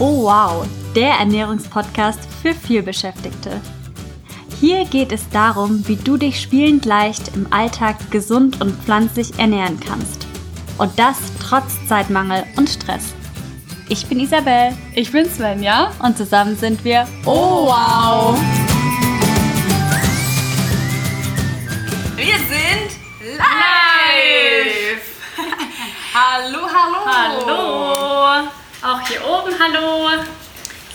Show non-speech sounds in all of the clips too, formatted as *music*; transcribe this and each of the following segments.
Oh wow, der Ernährungspodcast für vielbeschäftigte. Hier geht es darum, wie du dich spielend leicht im Alltag gesund und pflanzlich ernähren kannst. Und das trotz Zeitmangel und Stress. Ich bin Isabel. Ich bin Svenja. Und zusammen sind wir Oh wow! Wir sind live! *laughs* hallo, hallo! Hallo! Auch hier oben hallo!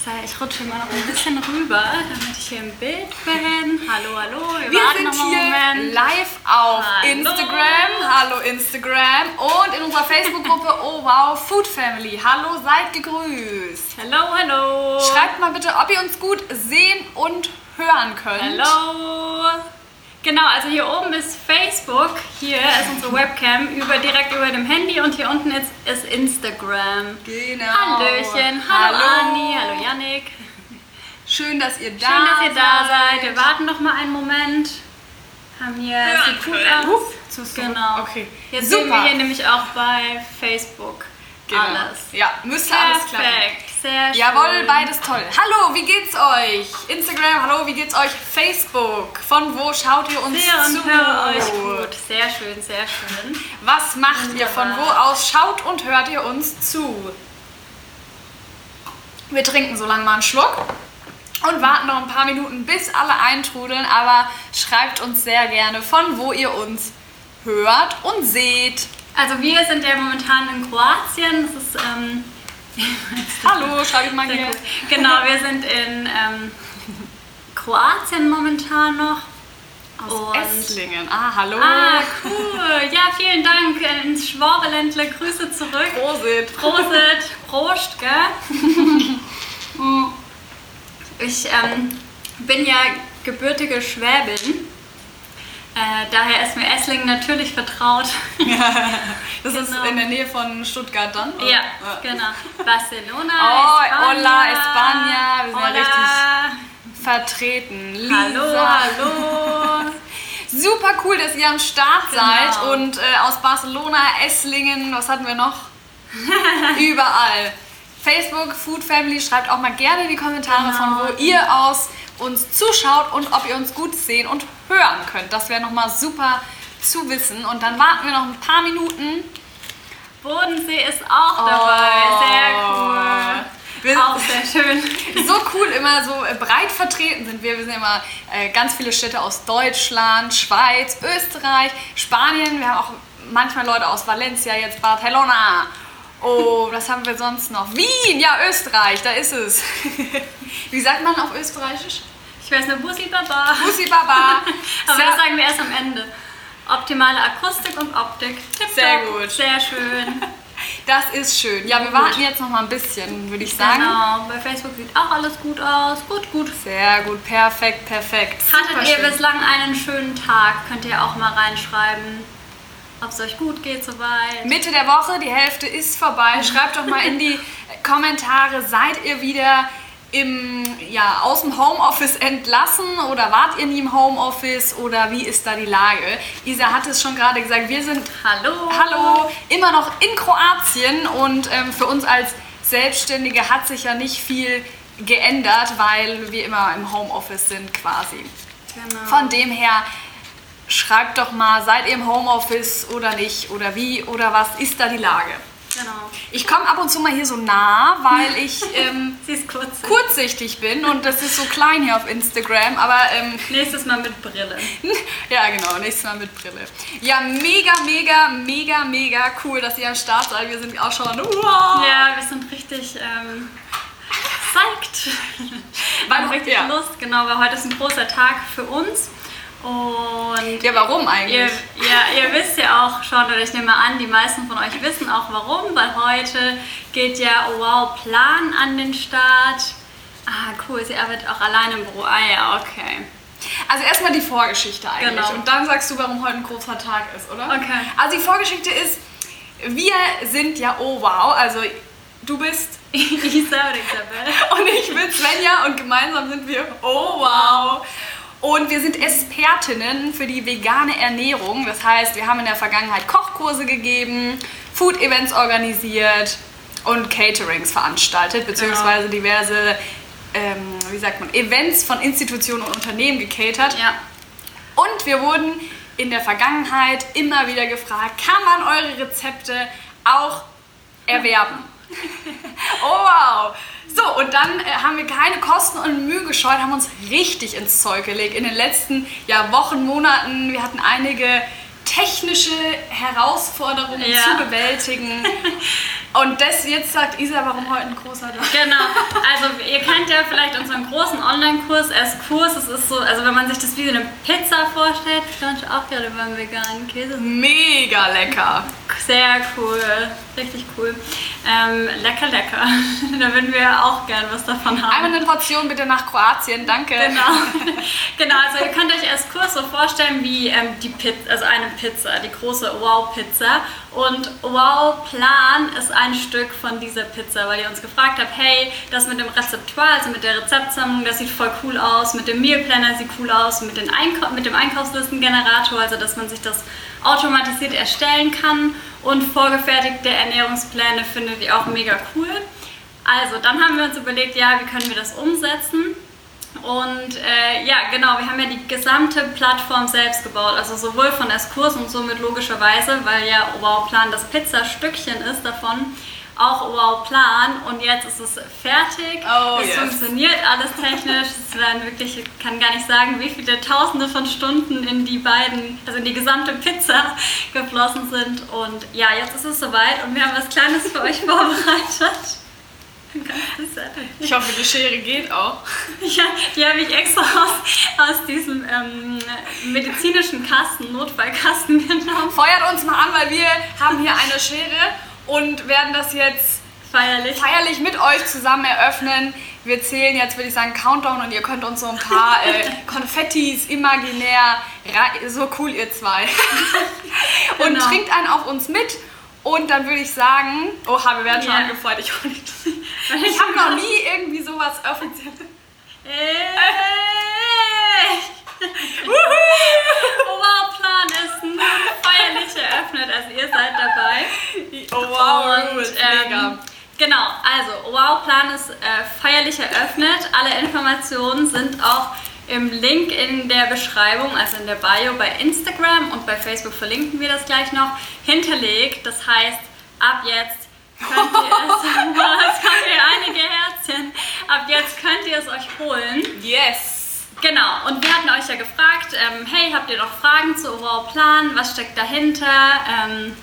So, ich rutsche mal noch ein bisschen rüber, damit ich hier im Bild bin. Hallo, hallo! Wir warten sind hier live auf Hallo. Instagram. Hallo Instagram. Und in unserer Facebook-Gruppe *laughs* Oh wow Food Family. Hallo, seid gegrüßt. Hallo, hallo! Schreibt mal bitte, ob ihr uns gut sehen und hören könnt. Hallo! Genau, also hier oben ist Facebook, hier ist unsere Webcam über, direkt über dem Handy und hier unten ist, ist Instagram. Genau. Hallöchen, hallo, Anni, hallo Yannick. Schön, dass ihr da Schön, dass ihr da seid. Wir warten noch mal einen Moment. Haben hier, sieht gut aus. Genau. okay. Jetzt sehen wir Super. hier nämlich auch bei Facebook Genau. alles. Ja, müsste alles klappen. Perfekt, sehr schön. Jawohl, beides toll. Hallo, wie geht's euch? Instagram, hallo, wie geht's euch? Facebook, von wo schaut ihr uns Sehr zu? höre euch gut. Sehr schön, sehr schön. Was macht ihr? Von wo Wunderbar. aus schaut und hört ihr uns zu? Wir trinken so lange mal einen Schluck und warten noch ein paar Minuten, bis alle eintrudeln. Aber schreibt uns sehr gerne, von wo ihr uns hört und seht. Also wir sind ja momentan in Kroatien. Das ist ähm, *laughs* Hallo, schreibe ich mal hier. gut. Genau, wir sind in ähm, Kroatien momentan noch. Aus Esslingen. Ah, hallo. Ah, cool. Ja, vielen Dank äh, ins Schwabeländle. Grüße zurück. Prosit. Prosit, *laughs* Prost, gell? *laughs* Ich ähm, bin ja gebürtige Schwäbin. Äh, daher ist mir Esslingen natürlich vertraut. *laughs* Das ist Genau. in der Nähe von Stuttgart dann? oder? ja, genau. Barcelona, Oh, España. hola, España. Wir sind ja Hola. richtig vertreten. Lisa. Hallo, hallo. Super cool, dass ihr am Start Genau. seid und äh, aus Barcelona, Esslingen, was hatten wir noch? *laughs* Überall. Facebook, Food Family, schreibt auch mal gerne in die Kommentare, Genau. von wo ihr aus uns zuschaut und ob ihr uns gut sehen und hören könnt. Das wäre nochmal super zu wissen. Und dann warten wir noch ein paar Minuten. Bodensee ist auch dabei. Sehr cool. Wir- Auch sehr schön. *laughs* so cool immer so breit vertreten sind wir. Wir sind immer äh, ganz viele Städte aus Deutschland, Schweiz, Österreich, Spanien. Wir haben auch manchmal Leute aus Valencia, jetzt Barcelona. Oh, was haben wir sonst noch? Wien, ja, Österreich, da ist es. *laughs* Wie sagt man auf Österreichisch? Ich weiß nur Bussi Baba. Bussi Baba. *laughs* Aber Sehr- das sagen wir erst am Ende. Optimale Akustik und Optik. Tipptopp. Sehr gut. Sehr schön. *laughs* Das ist schön. Ja, wir warten jetzt noch mal ein bisschen, würde ich sagen. Genau. Bei Facebook sieht auch alles gut aus. Gut, gut. Sehr gut, perfekt, perfekt. Hattet ihr bislang einen schönen Tag? Könnt ihr auch mal reinschreiben, ob es euch gut geht soweit. Mitte der Woche, die Hälfte ist vorbei. Schreibt doch mal in die *laughs* Kommentare, seid ihr wieder im, ja, aus dem Homeoffice entlassen oder wart ihr nie im Homeoffice oder wie ist da die Lage? Isa hat es schon gerade gesagt, wir sind Hallo. Hallo, immer noch in Kroatien und ähm, für uns als Selbstständige hat sich ja nicht viel geändert, weil wir immer im Homeoffice sind quasi. Genau. Von dem her, schreibt doch mal, seid ihr im Homeoffice oder nicht oder wie oder was ist da die Lage? Genau. Ich komme ab und zu mal hier so nah, weil ich *laughs* ähm, Sie ist kurz. kurzsichtig bin und das ist so klein hier auf Instagram, aber ähm, Nächstes Mal mit Brille. *laughs* ja genau, nächstes Mal mit Brille. Ja, mega, mega, mega, mega cool, dass ihr am Start seid. Wir sind auch schon, wow. Ja, wir sind richtig ähm. Wir haben richtig ja. Lust, genau, weil heute ist ein großer Tag für uns. Und Ja, warum Ihr, eigentlich? ja, ihr wisst ja auch schon, oder ich nehme an, die meisten von euch wissen auch warum, weil heute geht ja Oh Wow Plan an den Start. Ah, cool, sie arbeitet auch alleine im Büro. Ah ja, okay. Also erstmal die Vorgeschichte eigentlich Genau. und dann sagst du, warum heute ein großer Tag ist, oder? Okay. Also die Vorgeschichte ist, wir sind ja oh wow, also du bist Isa oder Isabel? und ich bin Svenja und gemeinsam sind wir oh wow. Und wir sind Expertinnen für die vegane Ernährung. Das heißt, wir haben in der Vergangenheit Kochkurse gegeben, Food-Events organisiert und Caterings veranstaltet, beziehungsweise diverse, ähm, wie sagt man, Events von Institutionen und Unternehmen gecatert. Ja. Und wir wurden in der Vergangenheit immer wieder gefragt, kann man eure Rezepte auch erwerben? *laughs* oh wow! So, und dann äh, haben wir keine Kosten und Mühe gescheut, haben uns richtig ins Zeug gelegt. In den letzten ja, Wochen, Monaten, wir hatten einige technische Herausforderungen Ja. zu bewältigen. *laughs* Und das jetzt sagt Isa, warum heute ein großer Tag. Genau, also ihr kennt ja vielleicht unseren großen Online-Kurs als Kurs. Es ist so, also wenn man sich das wie eine Pizza vorstellt, stand auch gerade beim veganen Käse. Mega lecker. Sehr cool, richtig cool. Ähm, lecker, lecker. *laughs* da würden wir auch gern was davon haben. Einmal eine Portion bitte nach Kroatien, danke. Genau. *laughs* *laughs* genau, also ihr könnt euch als Kurs so vorstellen wie ähm, die Pizza, also eine Pizza, die große Wow-Pizza. Und Wow Plan ist ein Stück von dieser Pizza, weil ihr uns gefragt habt, hey, das mit dem Rezeptoire, also mit der Rezeptsammlung, das sieht voll cool aus, mit dem Meal Planner sieht cool aus, mit, den Einkau mit dem Einkaufslistengenerator, also dass man sich das automatisiert erstellen kann. Und vorgefertigte Ernährungspläne findet ihr auch mega cool. Also, dann haben wir uns überlegt, ja, wie können wir das umsetzen? Und äh, ja, genau, wir haben ja die gesamte Plattform selbst gebaut, also sowohl von Eskurs und somit logischerweise, weil ja Wow Plan das Pizzastückchen ist davon, auch Wow Plan und jetzt ist es fertig. Oh, es yes. funktioniert alles technisch. Es werden wirklich, ich kann gar nicht sagen, wie viele Tausende von Stunden in die beiden, also in die gesamte Pizza *laughs* geflossen sind. Und ja, jetzt ist es soweit und wir haben was Kleines für euch *laughs* vorbereitet. Ich hoffe, die Schere geht auch. *laughs* Ja, die habe ich extra aus, aus diesem ähm, medizinischen Kasten, Notfallkasten genommen. Feuert uns mal an, weil wir haben hier eine Schere und werden das jetzt Feierlich. feierlich mit euch zusammen eröffnen. Wir zählen jetzt, würde ich sagen, Countdown und ihr könnt uns so ein paar *laughs* äh, Konfettis imaginär, so cool ihr zwei. *laughs* und Genau. trinkt einen auf uns mit. Und dann würde ich sagen, oha, wir werden schon Ja. angefeuert. Ich, *laughs* ich habe noch nie irgendwie sowas offiziell. Ey! Oberplan ist nun feierlich eröffnet, also ihr seid dabei. Oh wow, Und, ähm, mega. Genau, also Wow Plan ist äh, feierlich eröffnet. Alle Informationen sind auch im Link in der Beschreibung, also in der Bio bei Instagram und bei Facebook verlinken wir das gleich noch, hinterlegt. Das heißt, ab jetzt könnt ihr es, es kommen hier einige Herzchen, ab jetzt könnt ihr es euch holen. Yes. Genau, und wir hatten euch ja gefragt, ähm, hey, habt ihr noch Fragen zu Wow Plan, was steckt dahinter? Ähm,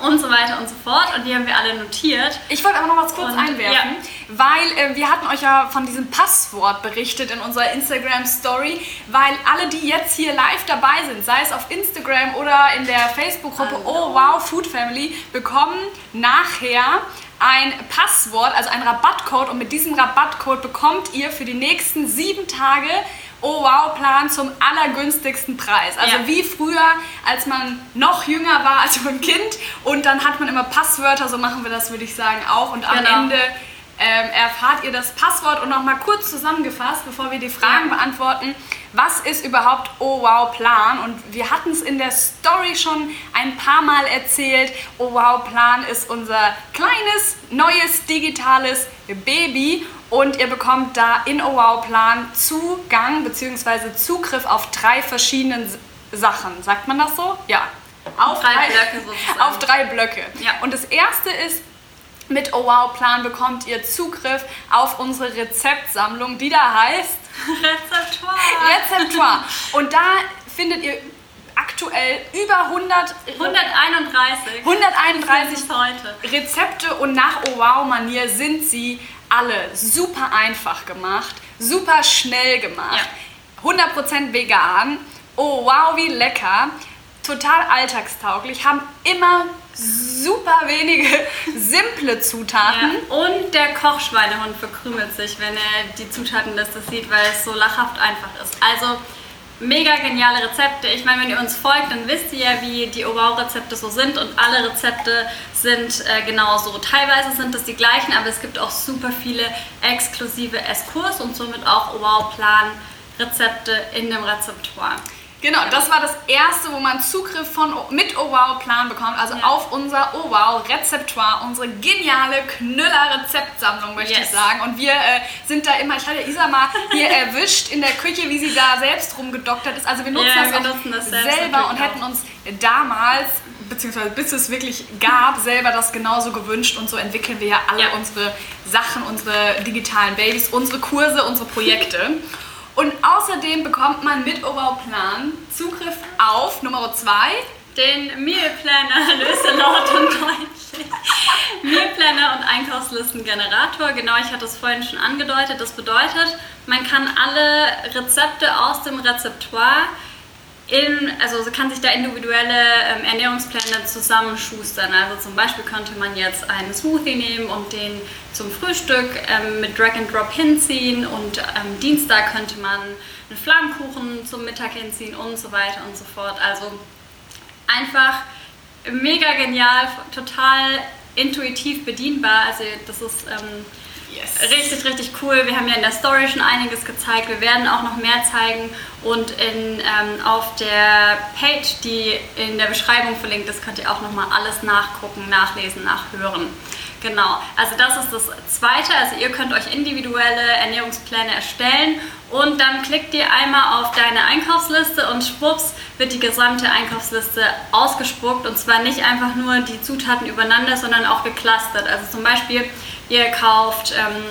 und so weiter und so fort. Und die haben wir alle notiert. Ich wollte aber noch was kurz Und, einwerfen, weil äh, wir hatten euch ja von diesem Passwort berichtet in unserer Instagram Story, weil alle, die jetzt hier live dabei sind, sei es auf Instagram oder in der Facebook-Gruppe Oh Wow Food Family, bekommen nachher ein Passwort, also ein Rabattcode. Und mit diesem Rabattcode bekommt ihr für die nächsten sieben Tage Oh Wow Plan zum allergünstigsten Preis. Also Ja. wie früher, als man noch jünger war als ein Kind und dann hat man immer Passwörter, so machen wir das, würde ich sagen, auch. Und am Genau. Ende ähm, erfahrt ihr das Passwort und nochmal kurz zusammengefasst, bevor wir die Fragen Ja. beantworten. Was ist überhaupt Oh Wow Plan? Und wir hatten es in der Story schon ein paar Mal erzählt. Oh Wow Plan ist unser kleines, neues, digitales Baby. Und ihr bekommt da in Oh Wow Plan Zugang bzw. Zugriff auf drei verschiedene Sachen. Sagt man das so? Ja. Auf Drei Blöcke sozusagen. Auf drei Blöcke. Ja. Und das erste ist, mit Oh Wow Plan bekommt ihr Zugriff auf unsere Rezeptsammlung, die da heißt Rezeptoire. Rezeptoire. Und da findet ihr aktuell über 100, 131. 131 ist heute. Rezepte und nach Oh Wow Manier sind sie alle super einfach gemacht, super schnell gemacht, 100% vegan. Oh wow, wie lecker. Total alltagstauglich, haben immer super wenige *laughs* simple Zutaten. Ja. Und der Kochschweinehund verkrümelt sich, wenn er die Zutatenliste sieht, weil es so lachhaft einfach ist. Also mega geniale Rezepte. Ich meine, wenn ihr uns folgt, dann wisst ihr ja, wie die Obau-Rezepte so sind und alle Rezepte sind äh, genauso. Teilweise sind es die gleichen, aber es gibt auch super viele exklusive Eskurs und somit auch Obau-Plan-Rezepte in dem Rezeptoire. Genau, das war das erste, wo man Zugriff von, mit Oh Wow Plan bekommt, also Ja. auf unser Oh Wow Rezeptoire, unsere geniale Knüller-Rezeptsammlung, möchte Yes. ich sagen. Und wir äh, sind da immer, ich hatte Isa mal hier erwischt in der Küche, wie sie da selbst rumgedoktert ist. Also wir nutzen Ja, das wir nutzen das selbst selber und hätten uns damals, beziehungsweise bis es wirklich gab, selber das genauso gewünscht. Und so entwickeln wir ja alle Ja. unsere Sachen, unsere digitalen Babys, unsere Kurse, unsere Projekte. *laughs* Und außerdem bekommt man mit Oberplan Zugriff auf Nummer zwei. Den Mealplanner, *laughs* Löselord und Deutsch. Mealplanner und Einkaufslistengenerator. Genau, ich hatte es vorhin schon angedeutet. Das bedeutet, man kann alle Rezepte aus dem Rezeptoire in, also kann sich da individuelle ähm, Ernährungspläne zusammenschustern. Also zum Beispiel könnte man jetzt einen Smoothie nehmen und den zum Frühstück ähm, mit Drag and Drop hinziehen und am Dienstag könnte man einen Flammkuchen zum Mittag hinziehen und so weiter und so fort. Also einfach mega genial, total intuitiv bedienbar. Also das ist ähm, Yes. richtig, richtig cool. Wir haben ja in der Story schon einiges gezeigt. Wir werden auch noch mehr zeigen und in, ähm, auf der Page, die in der Beschreibung verlinkt ist, könnt ihr auch nochmal alles nachgucken, nachlesen, nachhören. Genau, also das ist das Zweite. Also ihr könnt euch individuelle Ernährungspläne erstellen und dann klickt ihr einmal auf deine Einkaufsliste und schwupps wird die gesamte Einkaufsliste ausgespuckt und zwar nicht einfach nur die Zutaten übereinander, sondern auch geclustert. Also zum Beispiel ihr kauft, ähm,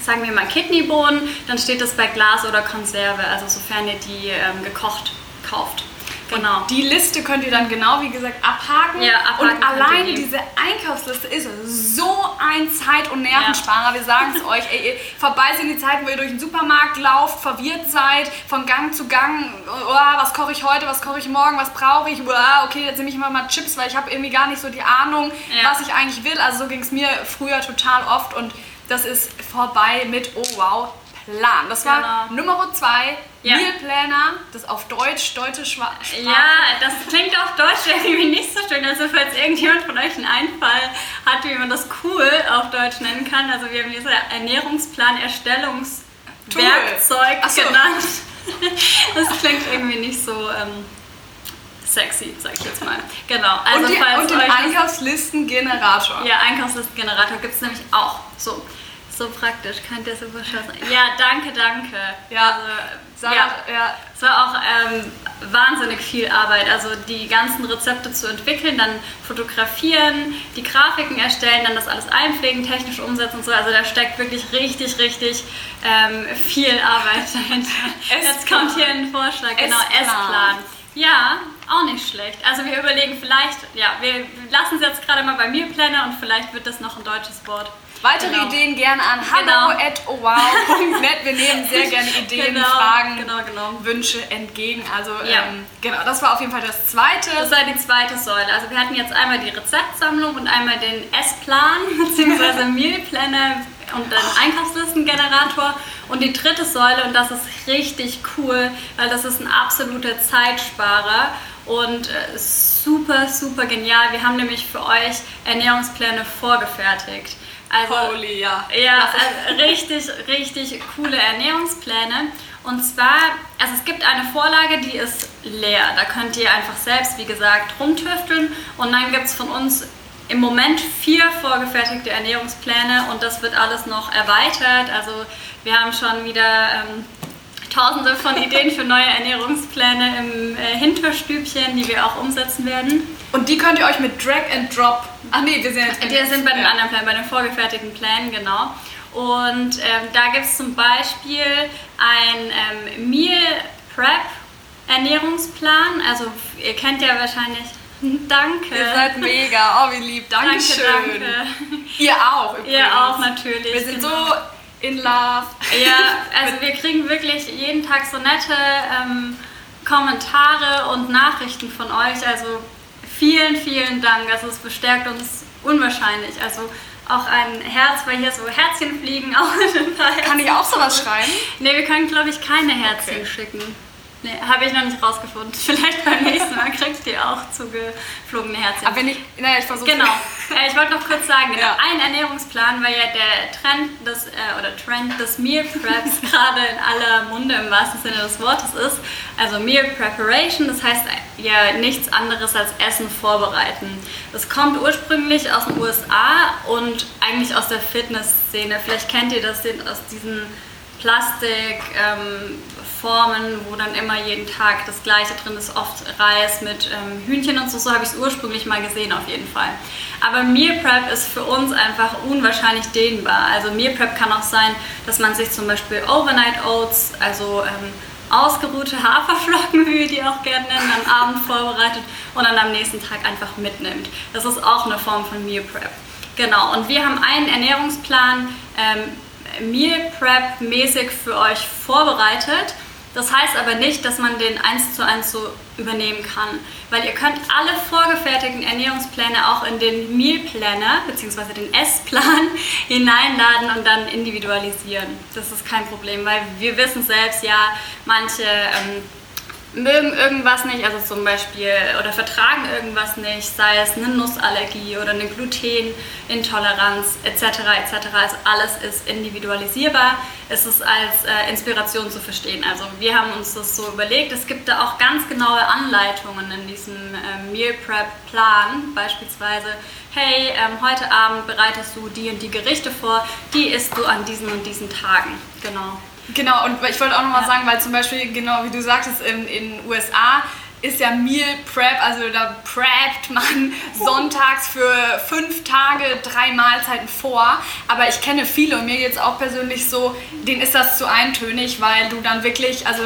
sagen wir mal Kidneybohnen, dann steht das bei Glas oder Konserve, also sofern ihr die ähm, gekocht kauft. Genau. Die Liste könnt ihr dann genau wie gesagt abhaken. Ja, abhaken und alleine die. diese Einkaufsliste ist so ein Zeit- und Nervensparer. Wir sagen es *laughs* euch. Ey, ihr vorbei sind die Zeiten, wo ihr durch den Supermarkt lauft, verwirrt seid, von Gang zu Gang. Oh, was koche ich heute, was koche ich morgen, was brauche ich? Oh, okay, jetzt nehme ich immer mal Chips, weil ich habe irgendwie gar nicht so die Ahnung, Ja. was ich eigentlich will. Also so ging es mir früher total oft und das ist vorbei mit Oh wow. Plan. Das war Genau. Nummer zwei, Ja. Mealplaner, das auf Deutsch, deutsche Schwa Sprache. Ja, das klingt auf Deutsch irgendwie nicht so schön. Also falls irgendjemand von euch einen Einfall hat, wie man das cool auf Deutsch nennen kann. Also wir haben diese Ernährungsplan-Erstellungswerkzeug Ach so. genannt. Das klingt irgendwie nicht so ähm, sexy, sag ich jetzt mal. Genau. Also und, die, falls und den Einkaufslistengenerator. ja, Einkaufslistengenerator gibt es nämlich auch. So, so praktisch, könnt ihr super schaffen. Ja, danke, danke. Ja, also, Sarah, ja. ja. Es war auch ähm, wahnsinnig viel Arbeit. Also die ganzen Rezepte zu entwickeln, dann fotografieren, die Grafiken erstellen, dann das alles einpflegen, technisch umsetzen und so. Also da steckt wirklich richtig, richtig ähm, viel Arbeit *laughs* dahinter. Jetzt kommt hier ein Vorschlag, genau. Essplan. Ja, auch nicht schlecht. Also wir überlegen vielleicht, ja, wir lassen es jetzt gerade mal bei mir Planner und vielleicht wird das noch ein deutsches Wort. Weitere Genau. Ideen gerne an Genau. hallo@owow.net. Wir nehmen sehr gerne *laughs* Ideen, Genau, Fragen, genau, genau. Wünsche entgegen. Also Ja. ähm, genau, das war auf jeden Fall das Zweite. Das war die zweite Säule. Also wir hatten jetzt einmal die Rezeptsammlung und einmal den Essplan *laughs* bzw. *laughs* Mealplanner und den Einkaufslistengenerator. Und die dritte Säule, und das ist richtig cool, weil das ist ein absoluter Zeitsparer und äh, super, super genial. Wir haben nämlich für euch Ernährungspläne vorgefertigt. Also, Holy, ja. ja, also richtig, richtig coole Ernährungspläne. Und zwar, also es gibt eine Vorlage, die ist leer. Da könnt ihr einfach selbst, wie gesagt, rumtüfteln. Und dann gibt es von uns im Moment vier vorgefertigte Ernährungspläne und das wird alles noch erweitert. Also wir haben schon wieder ähm, tausende von Ideen für neue Ernährungspläne im äh, Hinterstübchen, die wir auch umsetzen werden. Und die könnt ihr euch mit Drag and Drop. Ach nee, wir sind jetzt. Wir sind bei den anderen Plänen, bei den vorgefertigten Plänen, genau. Und ähm, da gibt es zum Beispiel ein ähm, Meal Prep Ernährungsplan. Also ihr kennt ja wahrscheinlich. *laughs* Danke. Ihr seid mega. Oh, wie lieb. Dankeschön. Danke, danke. Ihr auch übrigens. Ihr auch natürlich. Wir sind genau. so in love. Ja, *laughs* also wir kriegen wirklich jeden Tag so nette ähm, Kommentare und Nachrichten von euch. Also vielen, vielen Dank. Also es bestärkt uns unwahrscheinlich. Also auch ein Herz, weil hier so Herzchen fliegen. *laughs* Auch Kann ich auch sowas schreiben? Ne, wir können glaube ich keine Herzchen Okay. schicken. Ne, habe ich noch nicht rausgefunden. *laughs* Vielleicht beim nächsten Mal kriegt ihr auch zugeflogene Herzchen. Aber wenn ich. Naja, ich versuche Genau. Äh, ich wollte noch kurz sagen, genau, Ja. ein Ernährungsplan, weil ja der Trend des, äh, oder Trend des Meal Preps *laughs* gerade in aller Munde im wahrsten Sinne des Wortes ist. Also Meal Preparation, das heißt ja nichts anderes als Essen vorbereiten. Das kommt ursprünglich aus den USA und eigentlich aus der Fitnessszene. Vielleicht kennt ihr das aus diesen Plastikformen, ähm, wo dann immer jeden Tag das gleiche drin ist, oft Reis mit ähm, Hühnchen und so, so habe ich es ursprünglich mal gesehen auf jeden Fall. Aber Meal Prep ist für uns einfach unwahrscheinlich dehnbar. Also Meal Prep kann auch sein, dass man sich zum Beispiel Overnight Oats, also ähm, ausgeruhte Haferflocken, *laughs* wie wir die auch gerne nennen, am Abend vorbereitet und dann am nächsten Tag einfach mitnimmt. Das ist auch eine Form von Meal Prep. Genau, und wir haben einen Ernährungsplan ähm, Meal Prep mäßig für euch vorbereitet. Das heißt aber nicht, dass man den eins zu eins so übernehmen kann, weil ihr könnt alle vorgefertigten Ernährungspläne auch in den Meal Planner bzw. den Essplan *laughs* hineinladen und dann individualisieren. Das ist kein Problem, weil wir wissen selbst, ja, manche ähm, mögen irgendwas nicht, also zum Beispiel, oder vertragen irgendwas nicht, sei es eine Nussallergie oder eine Glutenintoleranz etc. etc. Also alles ist individualisierbar, es ist als äh, Inspiration zu verstehen. Also wir haben uns das so überlegt, es gibt da auch ganz genaue Anleitungen in diesem äh, Meal Prep Plan, beispielsweise, hey, ähm, heute Abend bereitest du die und die Gerichte vor, die isst du an diesen und diesen Tagen. Genau. Genau, und ich wollte auch nochmal Ja. sagen, weil zum Beispiel, genau wie du sagtest, in den USA ist ja Meal Prep, also da preppt man *laughs* sonntags für fünf Tage drei Mahlzeiten vor. Aber ich kenne viele und mir geht es auch persönlich so, denen ist das zu eintönig, weil du dann wirklich, also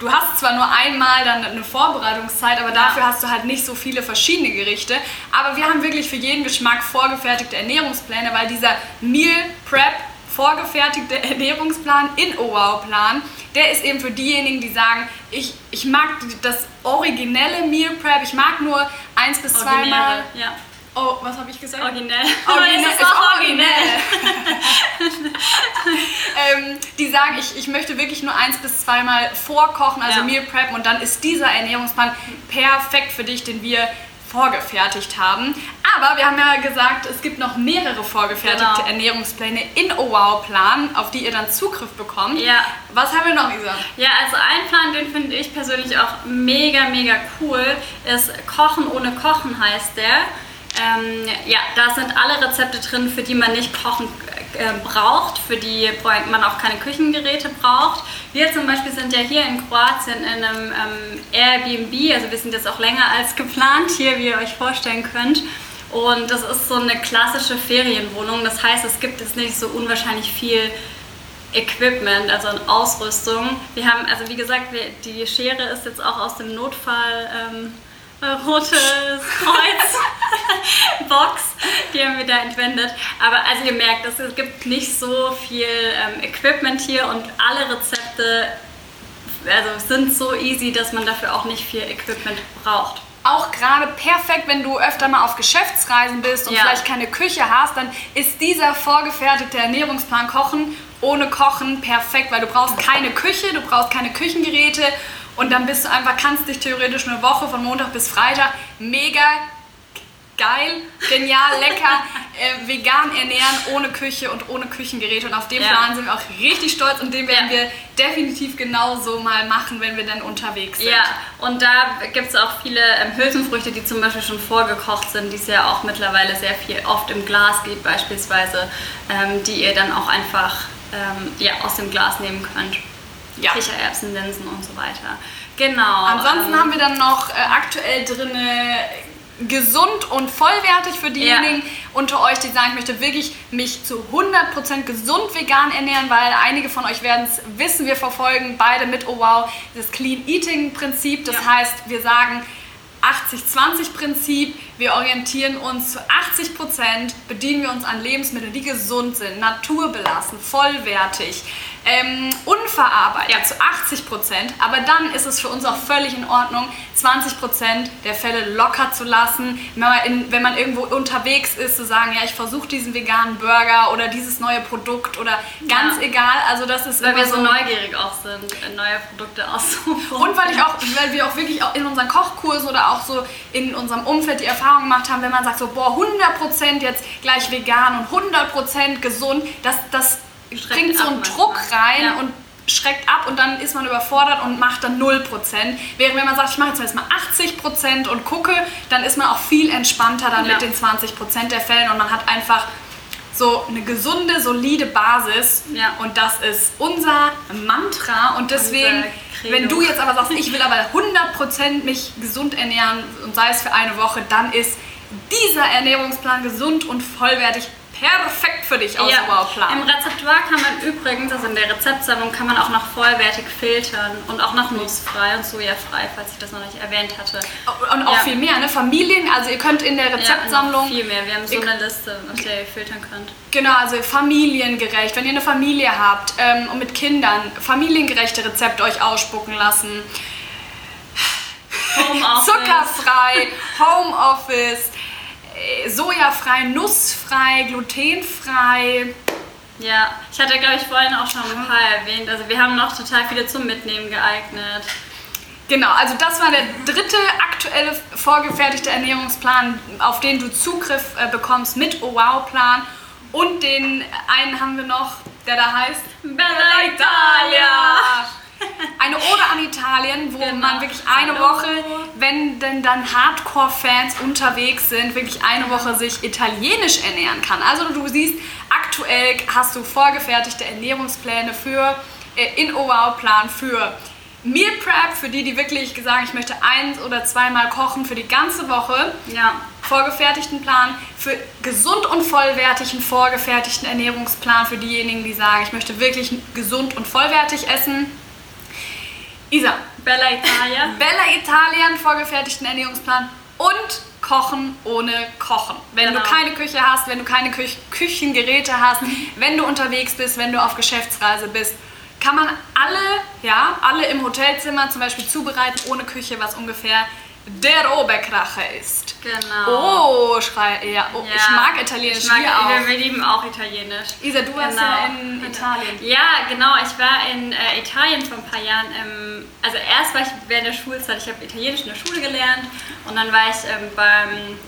du hast zwar nur einmal dann eine Vorbereitungszeit, aber dafür hast du halt nicht so viele verschiedene Gerichte. Aber wir haben wirklich für jeden Geschmack vorgefertigte Ernährungspläne, weil dieser Meal Prep vorgefertigte Ernährungsplan in OWOW-Plan, der ist eben für diejenigen, die sagen, ich, ich mag das originelle Meal Prep, ich mag nur eins bis zweimal. Originäre, ja. Oh, was habe ich gesagt? Originell. Originell, *laughs* Es ist auch originell. *laughs* *laughs* ähm, die sagen, ich, ich möchte wirklich nur eins bis zweimal vorkochen, also Ja. Meal Prep und dann ist dieser Ernährungsplan perfekt für dich, den wir vorgefertigt haben. Aber wir haben ja gesagt, es gibt noch mehrere vorgefertigte Genau. Ernährungspläne in OWOW-Plan, auf die ihr dann Zugriff bekommt. Ja. Was haben wir noch gesagt? Ja, also ein Plan, den finde ich persönlich auch mega, mega cool, ist Kochen ohne Kochen heißt der. Ähm, ja, da sind alle Rezepte drin, für die man nicht kochen äh, braucht, für die man auch keine Küchengeräte braucht. Wir zum Beispiel sind ja hier in Kroatien in einem ähm, Airbnb, also wir sind jetzt auch länger als geplant hier, wie ihr euch vorstellen könnt. Und das ist so eine klassische Ferienwohnung, das heißt, es gibt jetzt nicht so unwahrscheinlich viel Equipment, also an Ausrüstung. Wir haben, also wie gesagt, wir, die Schere ist jetzt auch aus dem Notfall ähm, äh, rotes *laughs* Kreuz *laughs* Box, die haben wir da entwendet. Aber also ihr merkt, es, es gibt nicht so viel ähm, Equipment hier und alle Rezepte also sind so easy, dass man dafür auch nicht viel Equipment braucht. Auch gerade perfekt, wenn du öfter mal auf Geschäftsreisen bist und Ja. vielleicht keine Küche hast, dann ist dieser vorgefertigte Ernährungsplan Kochen ohne Kochen perfekt, weil du brauchst keine Küche, du brauchst keine Küchengeräte und dann bist du einfach, kannst dich theoretisch eine Woche von Montag bis Freitag mega geil, genial, lecker, äh, vegan ernähren, ohne Küche und ohne Küchengeräte. Und auf den Ja. Plan sind wir auch richtig stolz und den werden Ja. wir definitiv genauso mal machen, wenn wir dann unterwegs sind. Ja, und da gibt es auch viele ähm, Hülsenfrüchte, die zum Beispiel schon vorgekocht sind, die es ja auch mittlerweile sehr viel oft im Glas gibt beispielsweise, ähm, die ihr dann auch einfach ähm, ja, aus dem Glas nehmen könnt. Ja. Kichererbsen, Linsen und so weiter. Genau. Ansonsten ähm, haben wir dann noch äh, aktuell drin gesund und vollwertig für diejenigen unter euch, die sagen, ich möchte wirklich mich zu 100% gesund vegan ernähren, weil einige von euch werden es wissen, wir verfolgen beide mit Oh Wow das Clean Eating Prinzip. Das Ja. heißt, wir sagen 80-20-Prinzip. Wir orientieren uns zu 80 Prozent, bedienen wir uns an Lebensmitteln, die gesund sind, naturbelassen, vollwertig. Ähm, unverarbeitet ja. zu 80 Prozent. Aber dann ist es für uns auch völlig in Ordnung, 20 Prozent der Fälle locker zu lassen. Wenn man, in, wenn man irgendwo unterwegs ist, zu sagen, ja, ich versuche diesen veganen Burger oder dieses neue Produkt oder ganz ja. egal. Also das ist weil wir so neugierig auch sind, neue Produkte auszuprobieren. Und weil ich auch, weil wir auch wirklich auch in unseren Kochkursen oder auch so in unserem Umfeld die Erfahrung gemacht haben, wenn man sagt so, boah, 100 Prozent jetzt gleich vegan und 100 Prozent gesund, das, das bringt so einen Druck rein ja. und schreckt ab und dann ist man überfordert und macht dann 0%. Während wenn man sagt, ich mache jetzt mal 80% und gucke, dann ist man auch viel entspannter dann ja. mit den 20% der Fällen und man hat einfach so eine gesunde, solide Basis ja. und das ist unser Mantra und deswegen, wenn du jetzt aber sagst, ich will aber 100% mich gesund ernähren und sei es für eine Woche, dann ist dieser Ernährungsplan gesund und vollwertig perfekt für dich aus ja. Im Rezeptoire kann man übrigens, also in der Rezeptsammlung, kann man auch noch vollwertig filtern und auch noch nussfrei und sojafrei, falls ich das noch nicht erwähnt hatte. Und auch ja. viel mehr, ne? Familien, also ihr könnt in der Rezeptsammlung... Ja, viel mehr, wir haben so eine Liste, auf der ihr filtern könnt. Genau, also familiengerecht, wenn ihr eine Familie habt ähm, und mit Kindern, familiengerechte Rezepte euch ausspucken lassen. Homeoffice. Zuckerfrei, *laughs* Homeoffice sojafrei, nussfrei, glutenfrei. Ja, ich hatte, glaube ich, vorhin auch schon ein paar erwähnt. Also wir haben noch total viele zum Mitnehmen geeignet. Genau, also das war der dritte aktuelle vorgefertigte Ernährungsplan, auf den du Zugriff äh, bekommst mit OWOW-Plan. Und den einen haben wir noch, der da heißt Bella Italia. Eine Ode an Italien, wo genau. man wirklich eine Hallo. Woche, wenn denn dann Hardcore-Fans unterwegs sind, wirklich eine Woche sich italienisch ernähren kann. Also du siehst, aktuell hast du vorgefertigte Ernährungspläne für äh, in Wow-Plan für Meal Prep, für die, die wirklich sagen, ich möchte eins oder zweimal kochen für die ganze Woche. Ja. Vorgefertigten Plan, für gesund und vollwertigen vorgefertigten Ernährungsplan für diejenigen, die sagen, ich möchte wirklich gesund und vollwertig essen. Isa. Bella Italia. *laughs* Bella Italien, vorgefertigten Ernährungsplan und Kochen ohne Kochen. Wenn genau. du keine Küche hast, wenn du keine Kü Küchengeräte hast, *laughs* wenn du unterwegs bist, wenn du auf Geschäftsreise bist, kann man alle, ja, alle im Hotelzimmer zum Beispiel zubereiten ohne Küche, was ungefähr der Oberkracher ist. Genau. Oh, schrei, ja. Oh, ja. Ich mag Italienisch, ich mag, wir auch. Wir lieben auch Italienisch. Isa, du warst genau. ja in Italien. Ja, genau. Ich war in äh, Italien vor ein paar Jahren. Ähm, also erst war ich während der Schulzeit, ich habe Italienisch in der Schule gelernt und dann war ich ähm, beim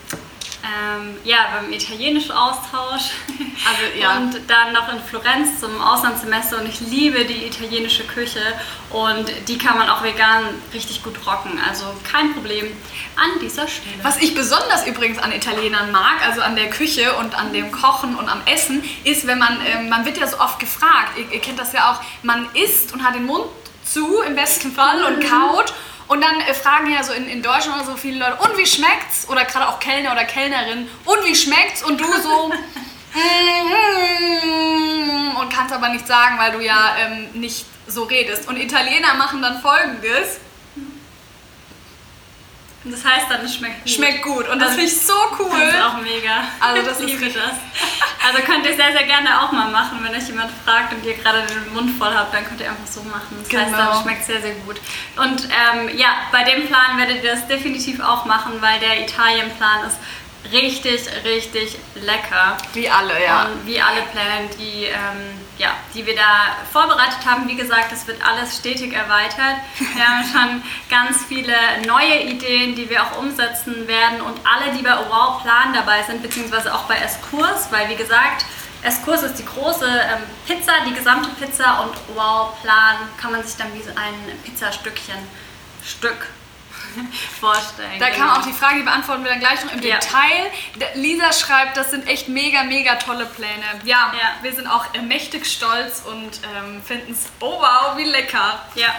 ähm, ja, beim italienischen Austausch. *laughs* Also, ja. Und dann noch in Florenz zum Auslandssemester und ich liebe die italienische Küche und die kann man auch vegan richtig gut rocken. Also kein Problem an dieser Stelle. Was ich besonders übrigens an Italienern mag, also an der Küche und an dem Kochen und am Essen, ist, wenn man, äh, man wird ja so oft gefragt, ihr, ihr kennt das ja auch, man isst und hat den Mund zu im besten Fall und kaut und dann äh, fragen ja so in, in Deutschland oder so viele Leute, und wie schmeckt's? Oder gerade auch Kellner oder Kellnerin, und wie schmeckt's? Und du so, *laughs* und kannst aber nicht sagen, weil du ja ähm, nicht so redest. Und Italiener machen dann folgendes. Das heißt dann, es schmeckt gut. Schmeckt gut. Und das, das finde ich so cool. Das ist auch mega. Also das *laughs* ist das. Also könnt ihr sehr, sehr gerne auch mal machen. Wenn euch jemand fragt und ihr gerade den Mund voll habt, dann könnt ihr einfach so machen. Das genau. heißt, dann schmeckt sehr, sehr gut. Und ähm, ja, bei dem Plan werdet ihr das definitiv auch machen, weil der Italien-Plan ist richtig, richtig lecker. Wie alle, ja. Und wie alle Pläne, die, ähm, ja, die wir da vorbereitet haben. Wie gesagt, es wird alles stetig erweitert. Wir haben *laughs* schon ganz viele neue Ideen, die wir auch umsetzen werden. Und alle, die bei Wow Plan dabei sind, beziehungsweise auch bei Eskurs, weil wie gesagt, Eskurs ist die große ähm, Pizza, die gesamte Pizza und Wow Plan kann man sich dann wie so ein Pizzastückchen Stück *laughs* vorstellen. Da genau. kam auch die Frage, die beantworten wir dann gleich noch im ja. Detail. Lisa schreibt, das sind echt mega, mega tolle Pläne. Ja, ja. wir sind auch mächtig stolz und ähm, finden es, oh wow, wie lecker. Ja.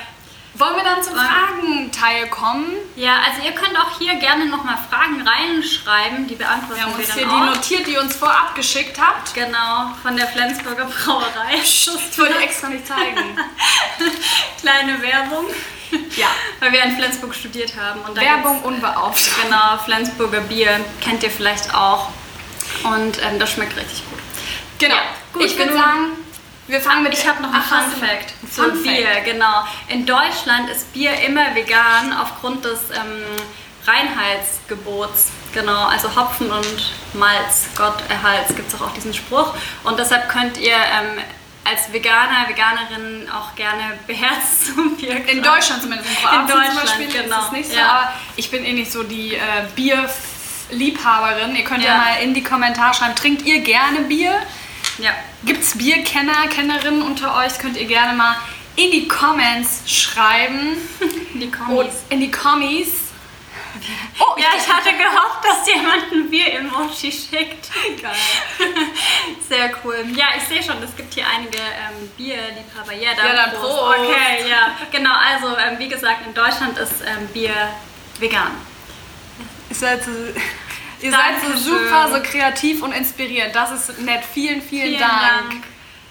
Wollen wir dann zum Fragenteil kommen? Ja, also ihr könnt auch hier gerne nochmal Fragen reinschreiben, die beantworten wir, haben wir uns hier auch. die notiert, die ihr uns vorab geschickt habt. Genau, von der Flensburger Brauerei. *laughs* Ich wollte extra nicht zeigen. *laughs* Kleine Werbung. *laughs* Ja. Weil wir in Flensburg studiert haben. Und Werbung unbeauftragt. Genau, Flensburger Bier kennt ihr vielleicht auch. Und ähm, das schmeckt richtig gut. Genau. Ja, gut, ich würde sagen, Wir fangen mit Ich habe noch einen Ach, Fun Fact Fun zu Fact. Bier, genau. In Deutschland ist Bier immer vegan aufgrund des ähm, Reinheitsgebots. Genau, also Hopfen und Malz, Gott erhalts, gibt es auch, auch diesen Spruch. Und deshalb könnt ihr ähm, als Veganer, Veganerin auch gerne beherzt *laughs* zum Bier In. Deutschland zumindest. In Kroatien Deutschland, zum Beispiel genau. ist es nicht so. Ja. Aber ich bin eh nicht so die äh, Bierliebhaberin. Ihr könnt ja. Ja. mal in die Kommentare schreiben, trinkt ihr gerne Bier? Ja. Gibt es Bierkenner, Kennerinnen unter euch? Das könnt ihr gerne mal in die Comments schreiben. Die Und Kommis. in die Kommis. Oh, Ja, ich hatte gehofft, dass jemand ein Bier-Emoji schickt. Geil. Sehr cool. Ja, ich sehe schon, es gibt hier einige ähm, Bierliebhaber. Ja, dann, Ja, dann Prost. Okay, ja. Genau, also ähm, wie gesagt, in Deutschland ist ähm, Bier vegan. Ihr seid so, ihr seid so Dankeschön. super, so kreativ und inspirierend. Das ist nett. Vielen, vielen, Vielen Dank. Dank.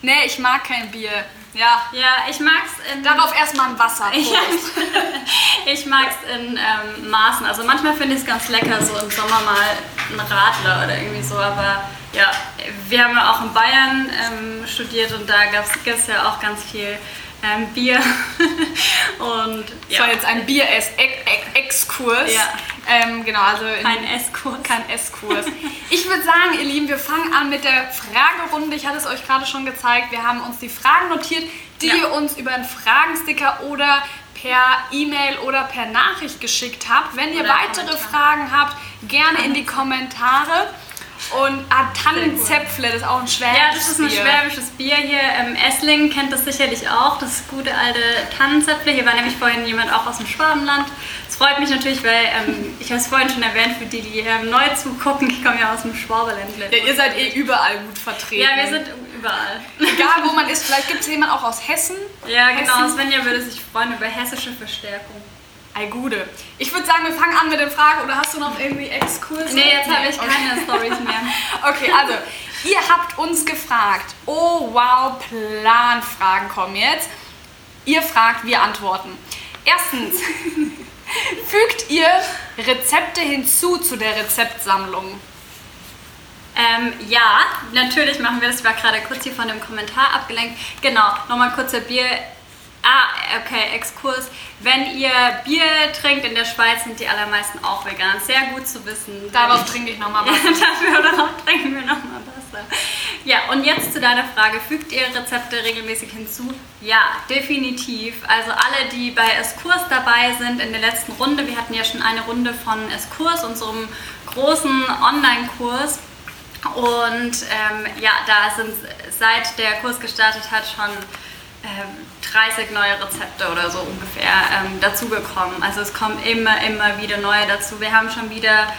Nee, ich mag kein Bier. Ja. Ja, ich mag's in Darauf erstmal ein Wasser. *laughs* *laughs* Ich mag's in ähm, Maßen. Also manchmal finde ich es ganz lecker, so im Sommer mal ein Radler oder irgendwie so. Aber ja, wir haben ja auch in Bayern ähm, studiert und da gab's gibt's ja auch ganz viel ähm, Bier. *laughs* und Das ja, war jetzt ein Bier-Exkurs. Ja. Ähm, genau, also in, ein Esskurs. kein Esskurs. Ich würde sagen, ihr Lieben, wir fangen an mit der Fragerunde. Ich hatte es euch gerade schon gezeigt. Wir haben uns die Fragen notiert, die Ja. ihr uns über einen Fragensticker oder per E-Mail oder per Nachricht geschickt habt. Wenn ihr Oder weitere Kommentar. Fragen habt, gerne in die Kommentare. Und ah, Tannenzäpfle, das ist auch ein schwäbisches Ja, das ist ein Bier. schwäbisches Bier hier. Ähm, Esslingen kennt das sicherlich auch, das gute alte Tannenzäpfle. Hier war nämlich vorhin jemand auch aus dem Schwabenland. Das freut mich natürlich, weil ähm, ich habe es vorhin schon erwähnt, für die, die ähm, neu zugucken, ich komme ja aus dem Schwaberländle. Ja, ihr seid eh überall gut vertreten. Ja, wir sind überall. Egal, wo man ist. Vielleicht gibt es jemanden auch aus Hessen. Ja, genau. Hessen. Svenja würde sich freuen über hessische Verstärkung. Ei, Gude. Ich würde sagen, wir fangen an mit den Fragen. Oder hast du noch irgendwie Exkurse? Nee, jetzt habe ich Okay. keine Stories mehr. *laughs* Okay, also, ihr habt uns gefragt. Oh, wow, Planfragen kommen jetzt. Ihr fragt, wir antworten. Erstens, *laughs* fügt ihr Rezepte hinzu zu der Rezeptsammlung? Ähm, ja, natürlich machen wir das. Ich war gerade kurz hier von dem Kommentar abgelenkt. Genau, nochmal kurzer Bier. Ah, okay, Exkurs. Wenn ihr Bier trinkt in der Schweiz, sind die allermeisten auch vegan. Sehr gut zu wissen. Darauf trinke ich nochmal Ja, *laughs* was. dafür darauf trinken wir nochmal Wasser. Ja, und jetzt zu deiner Frage. Fügt ihr Rezepte regelmäßig hinzu? Ja, definitiv. Also alle, die bei Eskurs dabei sind in der letzten Runde, wir hatten ja schon eine Runde von Eskurs, unserem großen Online-Kurs. Und ähm, ja, da sind seit der Kurs gestartet hat schon 30 neue Rezepte oder so ungefähr ähm, dazugekommen. Also es kommen immer, immer wieder neue dazu. Wir haben schon wieder,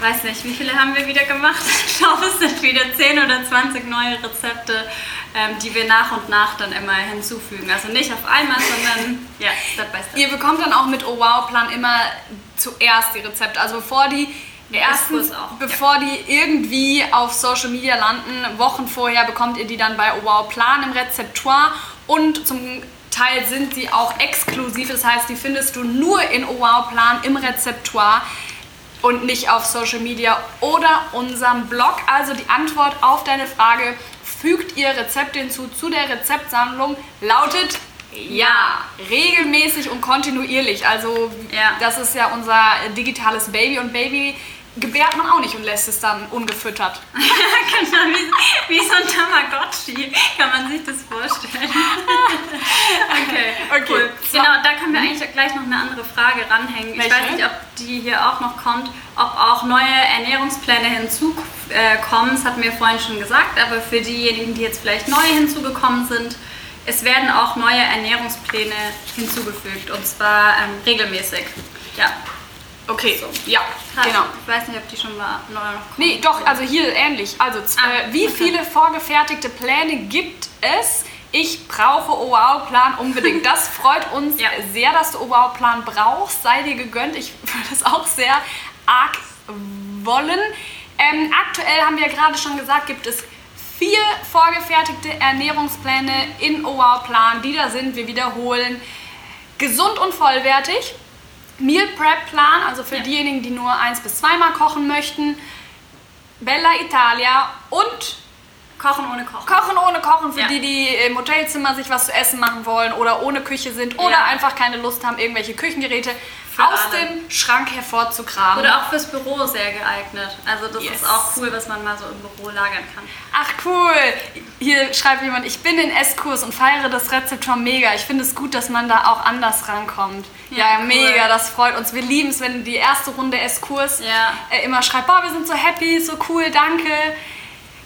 weiß nicht, wie viele haben wir wieder gemacht? *laughs* Ich glaube, es sind wieder 10 oder 20 neue Rezepte, ähm, die wir nach und nach dann immer hinzufügen. Also nicht auf einmal, sondern ja, Step by Step. Ihr bekommt dann auch mit Oh Wow Plan immer zuerst die Rezepte. Also bevor die erstens, bevor die irgendwie auf Social Media landen, Wochen vorher bekommt ihr die dann bei Oh Wow Plan im Rezeptoire und zum Teil sind sie auch exklusiv. Das heißt, die findest du nur in Oh Wow Plan im Rezeptoire und nicht auf Social Media oder unserem Blog. Also die Antwort auf deine Frage, fügt ihr Rezepte hinzu zu der Rezeptsammlung, lautet ja, regelmäßig und kontinuierlich. Also Ja. das ist ja unser digitales Baby und Baby gebärt man auch nicht und lässt es dann ungefüttert. *laughs* genau, wie, wie so ein Tamagotchi kann man sich das vorstellen. Okay, cool. so. Genau, da können wir eigentlich gleich noch eine andere Frage ranhängen. Ich Welche? weiß nicht, ob die hier auch noch kommt, ob auch neue Ernährungspläne hinzukommen. Das hatten wir vorhin schon gesagt, aber für diejenigen, die jetzt vielleicht neu hinzugekommen sind, es werden auch neue Ernährungspläne hinzugefügt und zwar ähm, regelmäßig. Ja, Okay, ja, genau. Ich weiß nicht, ob die schon mal neu noch kommen. Nee, doch, also hier ähnlich. Also, Ah, äh, wie okay. viele vorgefertigte Pläne gibt es? Ich brauche OWOW-Plan unbedingt. Das freut uns Ja. sehr, dass du OWOW-Plan brauchst. Sei dir gegönnt. Ich würde es auch sehr arg wollen. Ähm, aktuell haben wir ja gerade schon gesagt, gibt es vier vorgefertigte Ernährungspläne in OWOW-Plan, die da sind. Wir wiederholen. Gesund und vollwertig. Meal Prep Plan, also für Ja. diejenigen, die nur eins bis zweimal kochen möchten. Bella Italia und Kochen ohne Kochen. Kochen ohne Kochen für Ja. die, die im Hotelzimmer sich was zu essen machen wollen oder ohne Küche sind oder Ja. einfach keine Lust haben, irgendwelche Küchengeräte Für aus alle. dem Schrank hervorzukramen. Oder auch fürs Büro sehr geeignet. Also das Yes. ist auch cool, was man mal so im Büro lagern kann. Ach cool. Hier schreibt jemand, ich bin in Esskurs und feiere das Rezept schon mega. Ich finde es gut, dass man da auch anders rankommt. Ja, Ja, ja cool. mega, das freut uns. Wir lieben es, wenn die erste Runde Esskurs Ja. äh, immer schreibt, boah, wir sind so happy, so cool, danke.